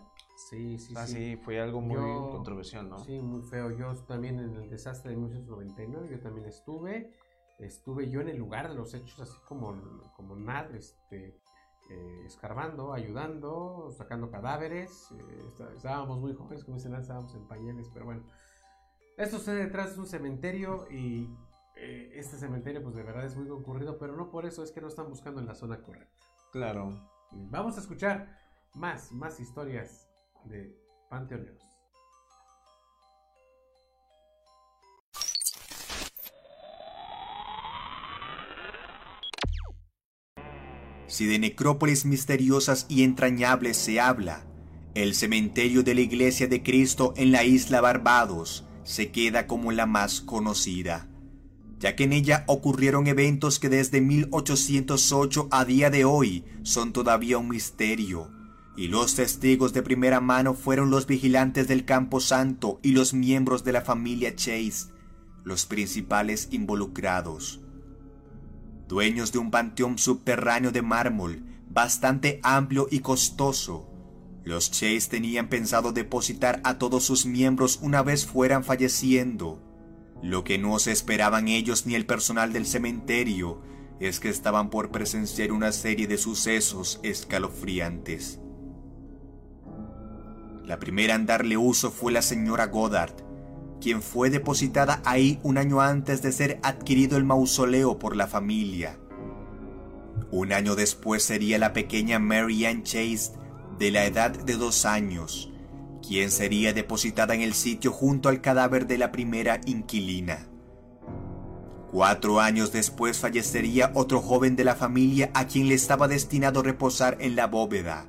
Sí, sí, Ah, sí. fue algo muy Yo- controversial, ¿no? Sí, muy feo. Yo también en el desastre de 1999, yo también estuve. Estuve yo en el lugar de los hechos, así como, como Nad, este, eh, escarbando, ayudando, sacando cadáveres. eh, está- estábamos muy jóvenes, como dicen, estábamos en pañales, pero bueno. Esto sucede detrás de un cementerio y eh, este cementerio, pues de verdad es muy concurrido, pero no por eso es que no están buscando en la zona correcta. Claro. Vamos a escuchar más, más historias de panteoneros. Si de necrópolis misteriosas y entrañables se habla, el cementerio de la Iglesia de Cristo en la isla Barbados se queda como la más conocida. ya que en ella ocurrieron eventos que desde 1808 a día de hoy son todavía un misterio, y los testigos de primera mano fueron los vigilantes del Campo Santo y los miembros de la familia Chase, los principales involucrados. Dueños de un panteón subterráneo de mármol bastante amplio y costoso, los Chase tenían pensado depositar a todos sus miembros una vez fueran falleciendo. Lo que no se esperaban ellos ni el personal del cementerio es que estaban por presenciar una serie de sucesos escalofriantes. La primera en darle uso fue la señora Goddard, quien fue depositada ahí un año antes de ser adquirido el mausoleo por la familia. Un año después sería la pequeña Mary Ann Chase, de la edad de dos años, quien sería depositada en el sitio junto al cadáver de la primera inquilina. Cuatro años después fallecería otro joven de la familia a quien le estaba destinado reposar en la bóveda.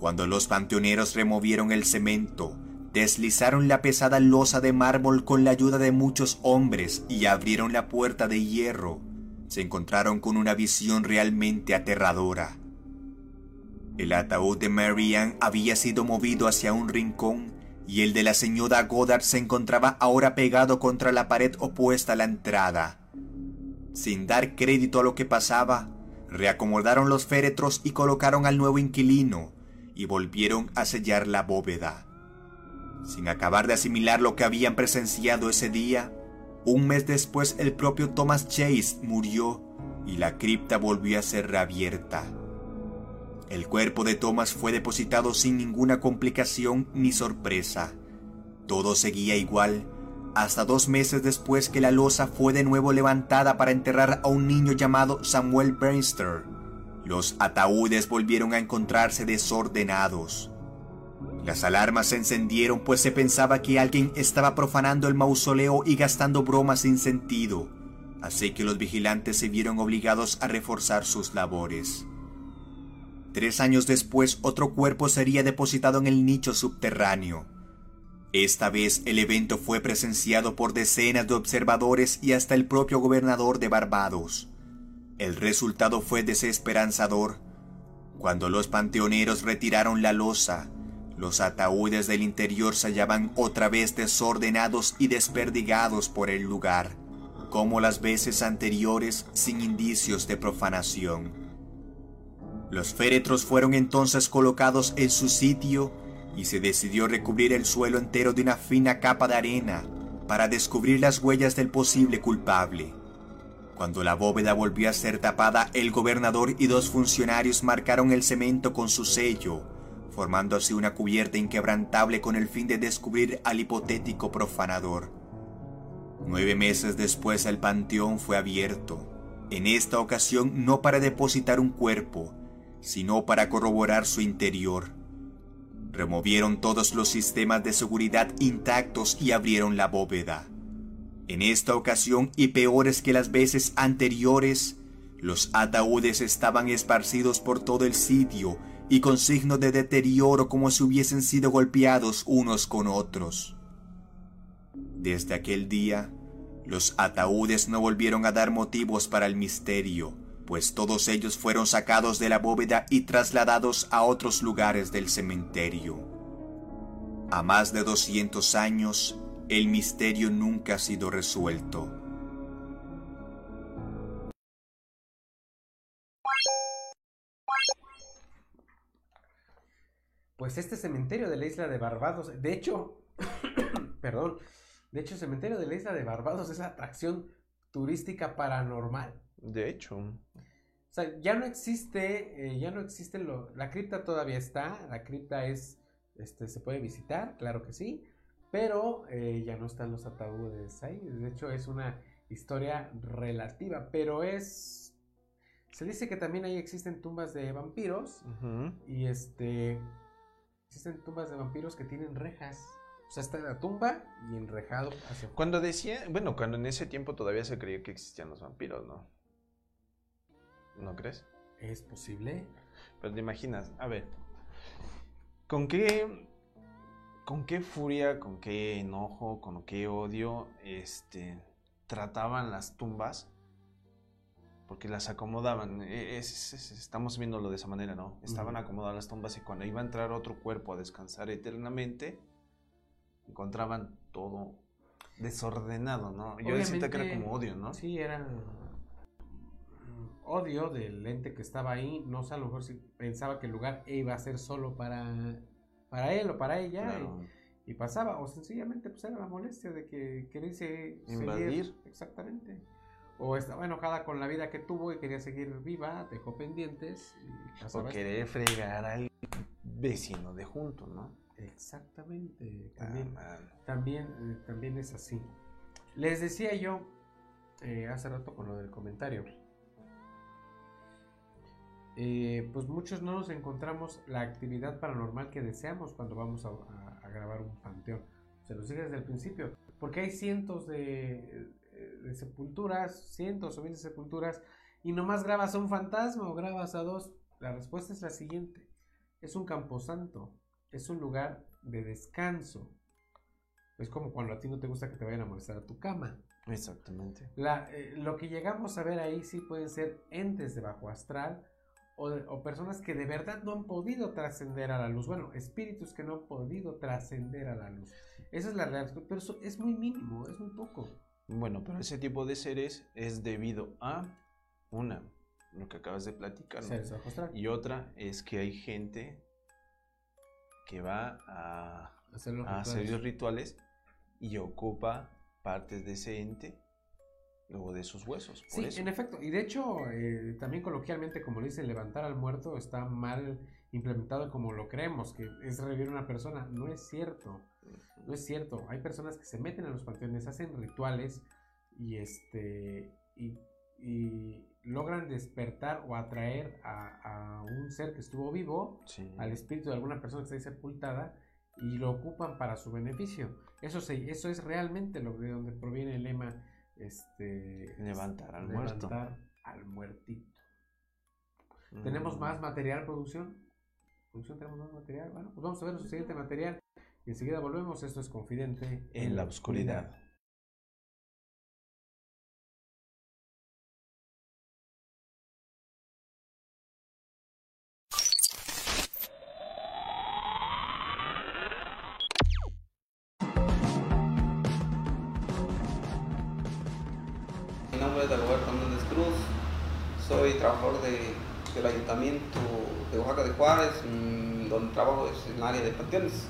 Cuando los panteoneros removieron el cemento, deslizaron la pesada losa de mármol con la ayuda de muchos hombres y abrieron la puerta de hierro, se encontraron con una visión realmente aterradora. El ataúd de Marianne había sido movido hacia un rincón y el de la señora Goddard se encontraba ahora pegado contra la pared opuesta a la entrada. Sin dar crédito a lo que pasaba, reacomodaron los féretros y colocaron al nuevo inquilino y volvieron a sellar la bóveda. Sin acabar de asimilar lo que habían presenciado ese día, un mes después el propio Thomas Chase murió y la cripta volvió a ser reabierta. El cuerpo de Thomas fue depositado sin ninguna complicación ni sorpresa. Todo seguía igual, hasta dos meses después que la losa fue de nuevo levantada para enterrar a un niño llamado Samuel Bernster. Los ataúdes volvieron a encontrarse desordenados. Las alarmas se encendieron pues se pensaba que alguien estaba profanando el mausoleo y gastando bromas sin sentido, así que los vigilantes se vieron obligados a reforzar sus labores. Tres años después, otro cuerpo sería depositado en el nicho subterráneo. Esta vez el evento fue presenciado por decenas de observadores y hasta el propio gobernador de Barbados. El resultado fue desesperanzador. Cuando los panteoneros retiraron la losa, los ataúdes del interior se hallaban otra vez desordenados y desperdigados por el lugar, como las veces anteriores sin indicios de profanación. Los féretros fueron entonces colocados en su sitio y se decidió recubrir el suelo entero de una fina capa de arena para descubrir las huellas del posible culpable. Cuando la bóveda volvió a ser tapada, el gobernador y dos funcionarios marcaron el cemento con su sello, formando así una cubierta inquebrantable con el fin de descubrir al hipotético profanador. Nueve meses después el panteón fue abierto, en esta ocasión no para depositar un cuerpo, sino para corroborar su interior. Removieron todos los sistemas de seguridad intactos y abrieron la bóveda. En esta ocasión, y peores que las veces anteriores, los ataúdes estaban esparcidos por todo el sitio y con signos de deterioro como si hubiesen sido golpeados unos con otros. Desde aquel día, los ataúdes no volvieron a dar motivos para el misterio, pues todos ellos fueron sacados de la bóveda y trasladados a otros lugares del cementerio. A más de 200 años, el misterio nunca ha sido resuelto. Pues este cementerio de la isla de Barbados, de hecho, perdón, de hecho el cementerio de la isla de Barbados es atracción turística paranormal. De hecho. O sea, ya no existe, eh, ya no existe lo, la cripta todavía está, la cripta es, este, se puede visitar, claro que sí, pero eh, ya no están los ataúdes ahí. De hecho, es una historia relativa, pero es, se dice que también ahí existen tumbas de vampiros y este, existen tumbas de vampiros que tienen rejas. O sea, está en la tumba y enrejado hacia Cuando decía, bueno, cuando en ese tiempo todavía se creía que existían los vampiros, ¿no? ¿No crees? ¿Es posible? Pero te imaginas, a ver, ¿con qué, con qué furia, con qué enojo, con qué odio, este, trataban las tumbas porque las acomodaban. E- es- es- estamos viéndolo de esa manera, ¿no? Estaban Ujú. acomodadas las tumbas y cuando iba a entrar otro cuerpo a descansar eternamente, encontraban todo desordenado, ¿no? Yo decía que era como odio, ¿no? Sí, era odio del ente que estaba ahí. No sé, a lo mejor si pensaba que el lugar iba a ser solo para, para él o para ella. Claro. Y, y pasaba. O sencillamente pues era la molestia de que quería se- seguir. Invadir. Exactamente. O estaba enojada con la vida que tuvo y quería seguir viva, dejó pendientes. Y O esto. querer fregar al vecino de junto, ¿no? Exactamente. Ah, También, también, eh, también es así. Les decía yo eh, hace rato con lo del comentario. eh, pues muchos no nos encontramos la actividad paranormal que deseamos cuando vamos a, a- a grabar un panteón. Se los dije desde el principio. Porque hay cientos de, de sepulturas, cientos o miles de sepulturas, y nomás grabas a un fantasma o grabas a dos. La respuesta es la siguiente. Es un camposanto. Es un lugar de descanso. Es como cuando a ti no te gusta que te vayan a molestar a tu cama. Exactamente. La, eh, lo que llegamos a ver ahí sí pueden ser entes de bajo astral o, o personas que de verdad no han podido trascender a la luz. Bueno, espíritus que no han podido trascender a la luz. Esa es la realidad. Pero eso es muy mínimo, es muy poco. Bueno, pero ese tipo de seres es debido a una, lo que acabas de platicar. Y otra es que hay gente que va a, Hacer los a hacer rituales. los rituales y ocupa partes de ese ente, luego de sus huesos. Por Sí, eso. en efecto. Y de hecho, eh, también coloquialmente, como le dicen, levantar al muerto está mal implementado como lo creemos, que es revivir a una persona. No es cierto. No es cierto. Hay personas que se meten a los panteones, hacen rituales y este y, y logran despertar o atraer a, a un ser que estuvo vivo, Sí. al espíritu de alguna persona que está ahí sepultada y lo ocupan para su beneficio. Eso se, eso es realmente lo de donde proviene el lema este Levantar al muerto. al muertito. ¿Tenemos Mm. más material, producción? ¿Producción tenemos más material? Bueno, pues vamos a ver nuestro siguiente material. Y enseguida volvemos. Esto es Confidente En la oscuridad. Mi nombre es Dagoberto Hernández Cruz, soy trabajador de- del Ayuntamiento de Oaxaca de Juárez, mm, donde trabajo es en el área de panteones.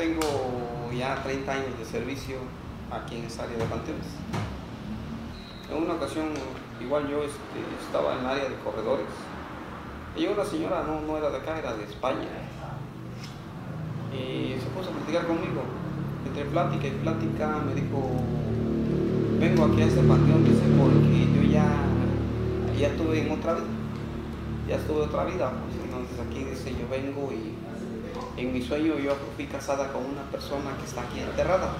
Tengo ya 30 años de servicio aquí en esa área de panteones. En una ocasión, igual yo este, estaba en el área de corredores y una señora no, no era de acá, era de España. Y se puso a platicar conmigo. Entre plática y plática me dijo, vengo aquí a este panteón, dice, porque yo ya, ya estuve en otra vida. Ya estuve otra vida, pues entonces aquí dice, yo vengo y en mi sueño yo fui casada con una persona que está aquí enterrada,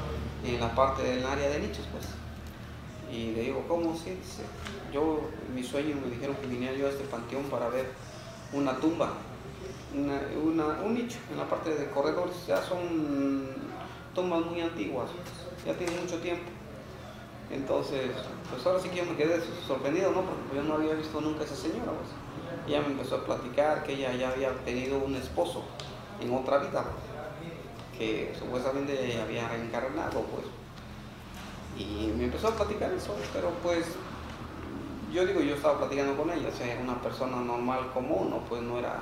en la parte del área de nichos, pues. Y le digo, ¿cómo? Sí, yo en mi sueño me dijeron que viniera yo a este panteón para ver una tumba, una- un nicho en la parte de corredores, ya son tumbas muy antiguas, ya tienen mucho tiempo. Entonces, pues ahora sí que yo me quedé sorprendido, ¿no? Porque yo no había visto nunca esa señora, pues. Ella me empezó a platicar que ella ya había tenido un esposo en otra vida, pues, que supuestamente había reencarnado, pues. Y me empezó a platicar eso, pero pues yo digo, yo estaba platicando con ella, o sea, una persona normal común, ¿no? Pues no era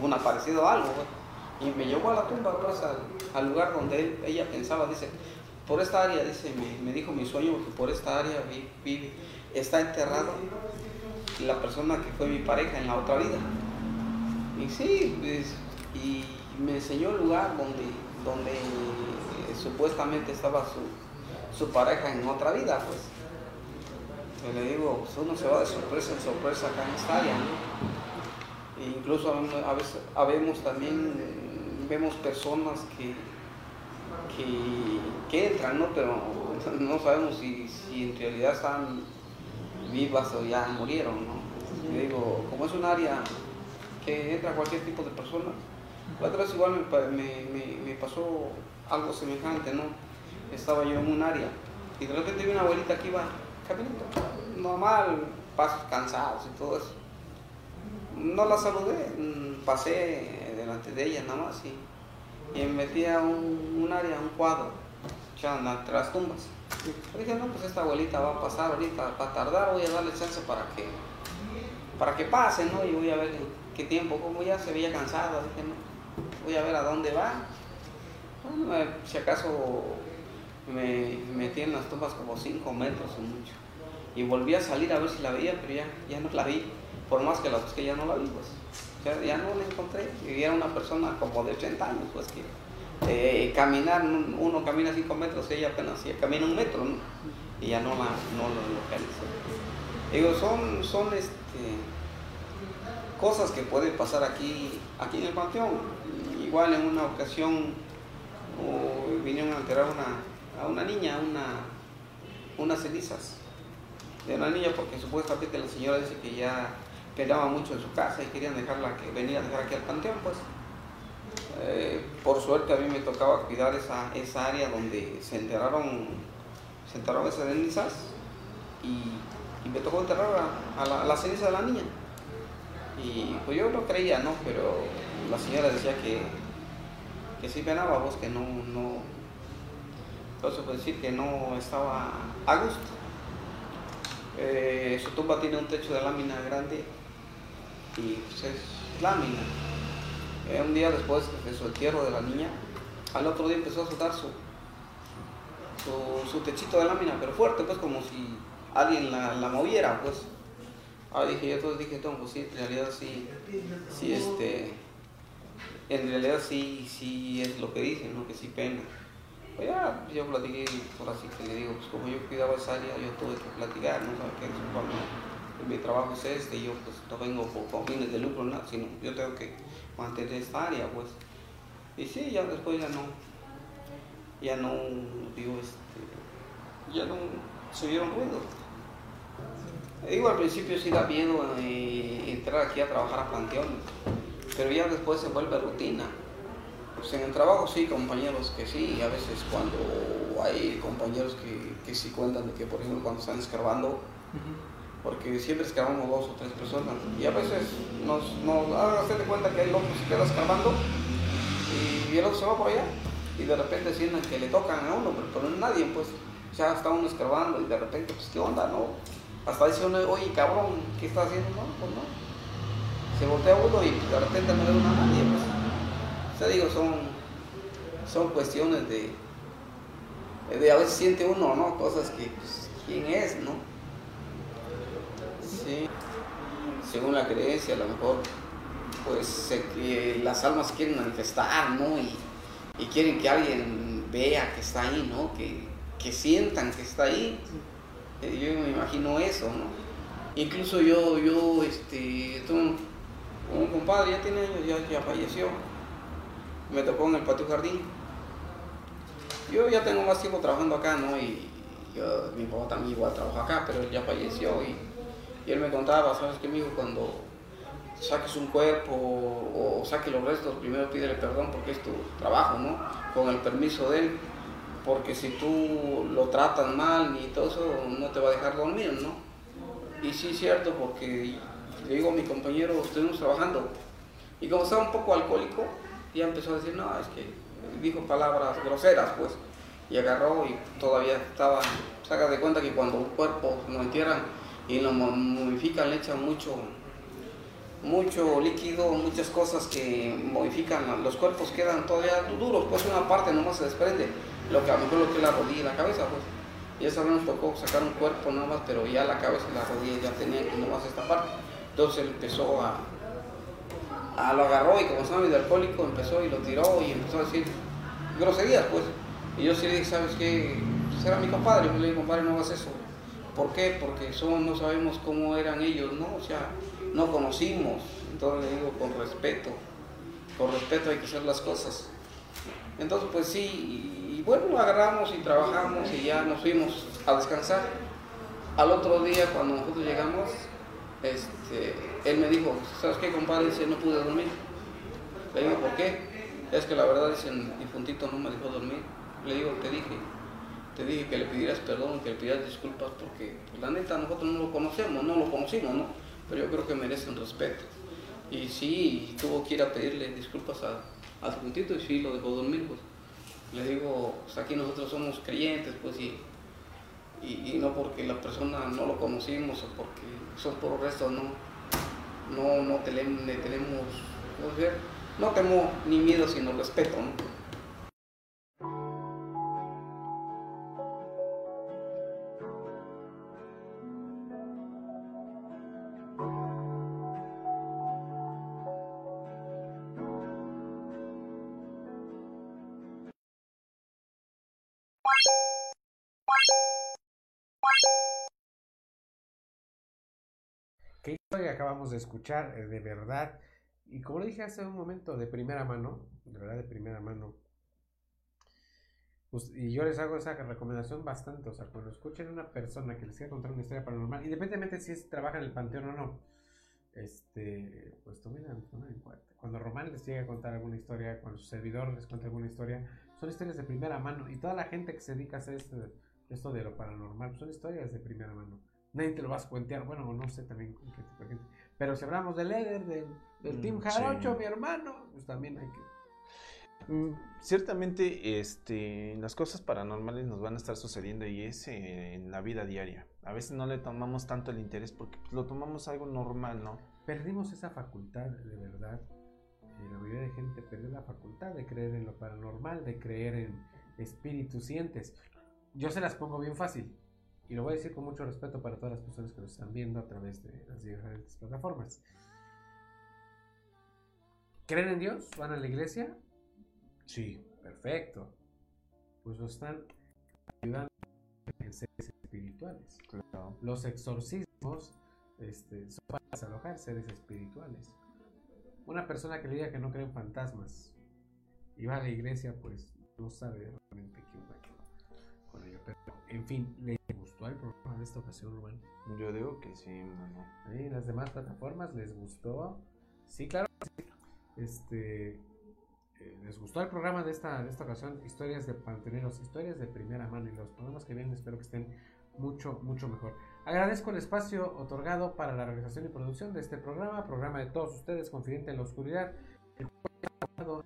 un aparecido o algo, pues. Y me llevó a la tumba, pues, al, lugar donde ella pensaba, dice, por esta área, dice, me, me dijo mi sueño, porque por esta área vi- vi- está enterrado la persona que fue mi pareja en la otra vida. Y sí, pues, y me enseñó el lugar donde, donde eh, supuestamente estaba su, su pareja en otra vida, pues. Le digo, pues uno se va de sorpresa en sorpresa acá en esta área. E incluso a veces habemos también, eh, vemos personas que, que, que entran, ¿no? Pero no sabemos si, si en realidad están vivas o ya murieron, ¿no? Yo digo, como es un área que entra cualquier tipo de persona, la otra vez igual me, me- me- pasó algo semejante, ¿no? Estaba yo en un área Y de repente vi una abuelita que iba caminando, normal, pasos cansados y todo eso. No la saludé, mm, pasé delante de ella nada más y, y me metí un, un área, un cuadro, entre las tumbas. Dije, no, pues esta abuelita va a pasar ahorita, va a tardar, voy a darle chance para que, para que pase, ¿no? Y voy a ver qué tiempo, como ya se veía cansada, dije, no, voy a ver a dónde va. Eh, si acaso me metí en las tumbas como 5 metros o mucho. Y volví a salir a ver si la veía, pero ya, ya no la vi. Por más que la busqué, ya no la vi, pues. Ya, no la encontré. Y era una persona como de 80 años, pues que eh, caminar, uno camina 5 metros, ella apenas camina un metro. Y ya no la no lo localicé. Digo, son, son este, cosas que pueden pasar aquí, aquí en el panteón. Igual en una ocasión vinieron a enterrar una, a una niña, una, unas cenizas de una niña porque supuestamente la señora dice que ya peleaba mucho en su casa y querían dejarla que venía a dejar aquí al panteón pues. Eh, por suerte a mí me tocaba cuidar esa, esa área donde se enterraron se enterraron esas cenizas y, y me tocó enterrar a, a la, a la ceniza de la niña. Y pues yo no creía no pero la señora decía que que sí penaba vos que no no entonces puedo decir que no estaba a gusto eh, su tumba tiene un techo de lámina grande y pues es lámina. Eh, un día después de su entierro de la niña, al otro día empezó a soltar su, su, su techito de lámina, pero fuerte, pues como si alguien la, la moviera, pues. Ah, dije yo, entonces dije, no, pues sí, en realidad sí, sí, este, en realidad sí, sí es lo que dicen. Que sí pena. Pues ya, yo platiqué, por así que le digo, pues como yo cuidaba esa área, yo tuve que platicar, ¿no? Sabes que mi, trabajo es este, yo pues no vengo con fines de lucro, nada, sino yo tengo que mantener esta área, pues. Y sí, ya después ya no, ya no, digo, este, ya no se oyeron ruidos. Digo, al principio sí da miedo eh, entrar aquí a trabajar a panteones, pero ya después se vuelve rutina. Pues en el trabajo sí, compañeros que sí, a veces cuando hay compañeros que, que sí cuentan de que, por ejemplo, cuando están escarbando, porque siempre escarbamos dos o tres personas, y a veces nos, nos ah, de cuenta que el otro se queda escarbando y el otro se va por allá, y de repente sienten que le tocan a uno, pero, pero nadie, pues ya está uno escarbando y de repente, pues, ¿qué onda, no? Hasta dice uno, oye, cabrón, ¿qué está haciendo? No, pues no. Se voltea uno y de repente no ve una nadie, pues. O sea, digo, son, son cuestiones de, de a veces siente uno, ¿no? Cosas que, pues, ¿quién es, no? Según la creencia, a lo mejor, pues las almas quieren manifestar, ¿no? Y, y quieren que alguien vea que está ahí, ¿no? Que, que sientan que está ahí. Eh, Yo me imagino eso, ¿no? Incluso yo, yo, este, tuve un, un compadre, ya tiene años, ya, ya falleció. Me tocó en el patio jardín. Yo ya tengo más tiempo trabajando acá, ¿no? Y mi papá también igual trabaja acá, pero él ya falleció y, él me contaba, ¿sabes qué, amigo? Cuando saques un cuerpo o, o saques los restos, primero pídele perdón porque es tu trabajo, ¿no? Con el permiso de él, porque si tú lo tratas mal y todo eso, no te va a dejar dormir, ¿no? Y sí es cierto, porque le digo a mi compañero, estuvimos trabajando, y como estaba un poco alcohólico, ya empezó a decir, no, es que dijo palabras groseras, pues, y agarró y todavía estaba, saca de cuenta que cuando un cuerpo lo entierran y lo mo- momifican, le echan mucho, mucho líquido, muchas cosas que modifican, los cuerpos quedan todavía duros, pues una parte nomás se desprende, lo que a lo mejor lo que es la rodilla y la cabeza, pues. Y esa vez nos tocó sacar un cuerpo nada más, pero ya la cabeza y la rodilla ya tenían nomás esta parte. Entonces empezó a, a lo agarró y como estaba medio alcohólico empezó y lo tiró y empezó a decir groserías pues. Y yo sí le dije, ¿sabes qué? Era mi compadre, yo le dije, compadre, no hagas eso. ¿Por qué? Porque son, no sabemos cómo eran ellos, ¿no? O sea, no conocimos. Entonces le digo, con respeto, con respeto hay que hacer las cosas. Entonces, pues sí, y, y bueno, agarramos y trabajamos y ya nos fuimos a descansar. Al otro día, cuando nosotros llegamos, este, él me dijo, ¿sabes qué, compadre? Dice, no pude dormir. Le digo, ¿por qué? Es que la verdad, dice, el difuntito no me dejó dormir. Le digo, te dije, te dije que le pidieras perdón, que le pidieras disculpas porque pues, la neta nosotros no lo conocemos, no lo conocimos, ¿no? Pero yo creo que merece un respeto. Y sí, tuvo que ir a pedirle disculpas a, a su juntito y sí, lo dejó dormir, pues. Le digo, pues aquí nosotros somos creyentes, pues, y, y, y no porque la persona no lo conocimos o porque son por restos, no, no, no tenemos, no tenemos ni miedo, sino respeto. Acabamos de escuchar, eh, de verdad. Y como lo dije hace un momento, de primera mano, de verdad de primera mano. Pues, y yo les hago esa recomendación bastante. O sea, cuando escuchen a una persona que les quiera contar una historia paranormal, independientemente si es, trabaja en el panteón o no, este, pues tomen, en cuenta. Cuando Román les llega a contar alguna historia, cuando su servidor les cuenta alguna historia, son historias de primera mano. Y toda la gente que se dedica a hacer esto, esto de lo paranormal, son historias de primera mano. Nadie te lo vas a cuentear, bueno, no sé también con qué tipo de gente. Pero si hablamos del Eder, del, del Mm, Team sí. Jarocho, mi hermano, pues también hay que. Mm, Ciertamente, este, las cosas paranormales nos van a estar sucediendo y es eh, en la vida diaria. A veces no le tomamos tanto el interés porque pues, lo tomamos algo normal, ¿no? Perdimos esa facultad, de verdad. La mayoría de gente perdió la facultad de creer en lo paranormal, de creer en espíritus sientes. Yo se las pongo bien fácil. Y lo voy a decir con mucho respeto para todas las personas que nos están viendo a través de las diferentes plataformas. ¿Creen en Dios? ¿Van a la iglesia? Sí, perfecto. Pues lo están ayudando en seres espirituales. Los exorcismos este, son para desalojar seres espirituales. Una persona que le diga que no cree en fantasmas y va a la iglesia, pues no sabe realmente qué onda con ello. Pero, en fin, ¿le de esta ocasión, Rubén? Yo digo que sí, mano. ¿Y las demás plataformas les gustó? Sí, claro. Este, eh, les gustó el programa de esta, de esta ocasión, historias de panteneros, historias de primera mano y los programas que vienen espero que estén mucho, mucho mejor. Agradezco el espacio otorgado para la realización y producción de este programa, programa de todos ustedes, Confidente en la Oscuridad, el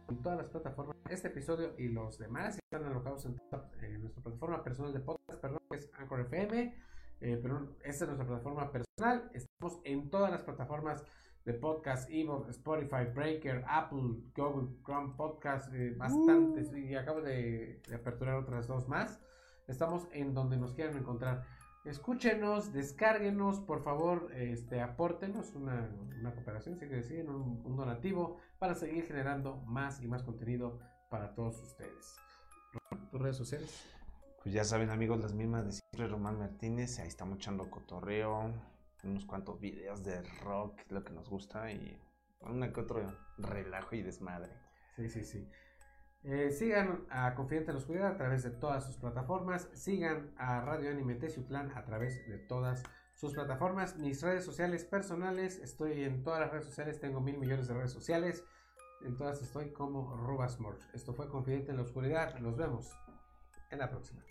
en todas las plataformas. Este episodio y los demás están alojados en, en nuestra plataforma personal de podcast, perdón, que es Anchor FM, eh, pero esta es nuestra plataforma personal. Estamos en todas las plataformas de podcast, Evo, Spotify, Breaker, Apple, Google, Chrome Podcast, eh, bastantes. Y acabo de, de aperturar otras dos más. Estamos en donde nos quieran encontrar. Escúchenos, descárguenos, por favor, este, apórtenos una, una cooperación, si que deciden, un, un donativo para seguir generando más y más contenido para todos ustedes. ¿Tus redes sociales? Pues ya saben, amigos, las mismas de siempre, Román Martínez. Ahí estamos echando cotorreo, unos cuantos videos de rock, lo que nos gusta, y una que otro relajo y desmadre. Sí, sí, sí. Eh, sigan a Confidente en la Oscuridad a través de todas sus plataformas. Sigan a Radio Anime Teciutlán a través de todas sus plataformas. Mis redes sociales personales, estoy en todas las redes sociales, tengo mil millones de redes sociales. En todas estoy como Rubasmorch. Esto fue Confidente en la Oscuridad. Nos vemos en la próxima.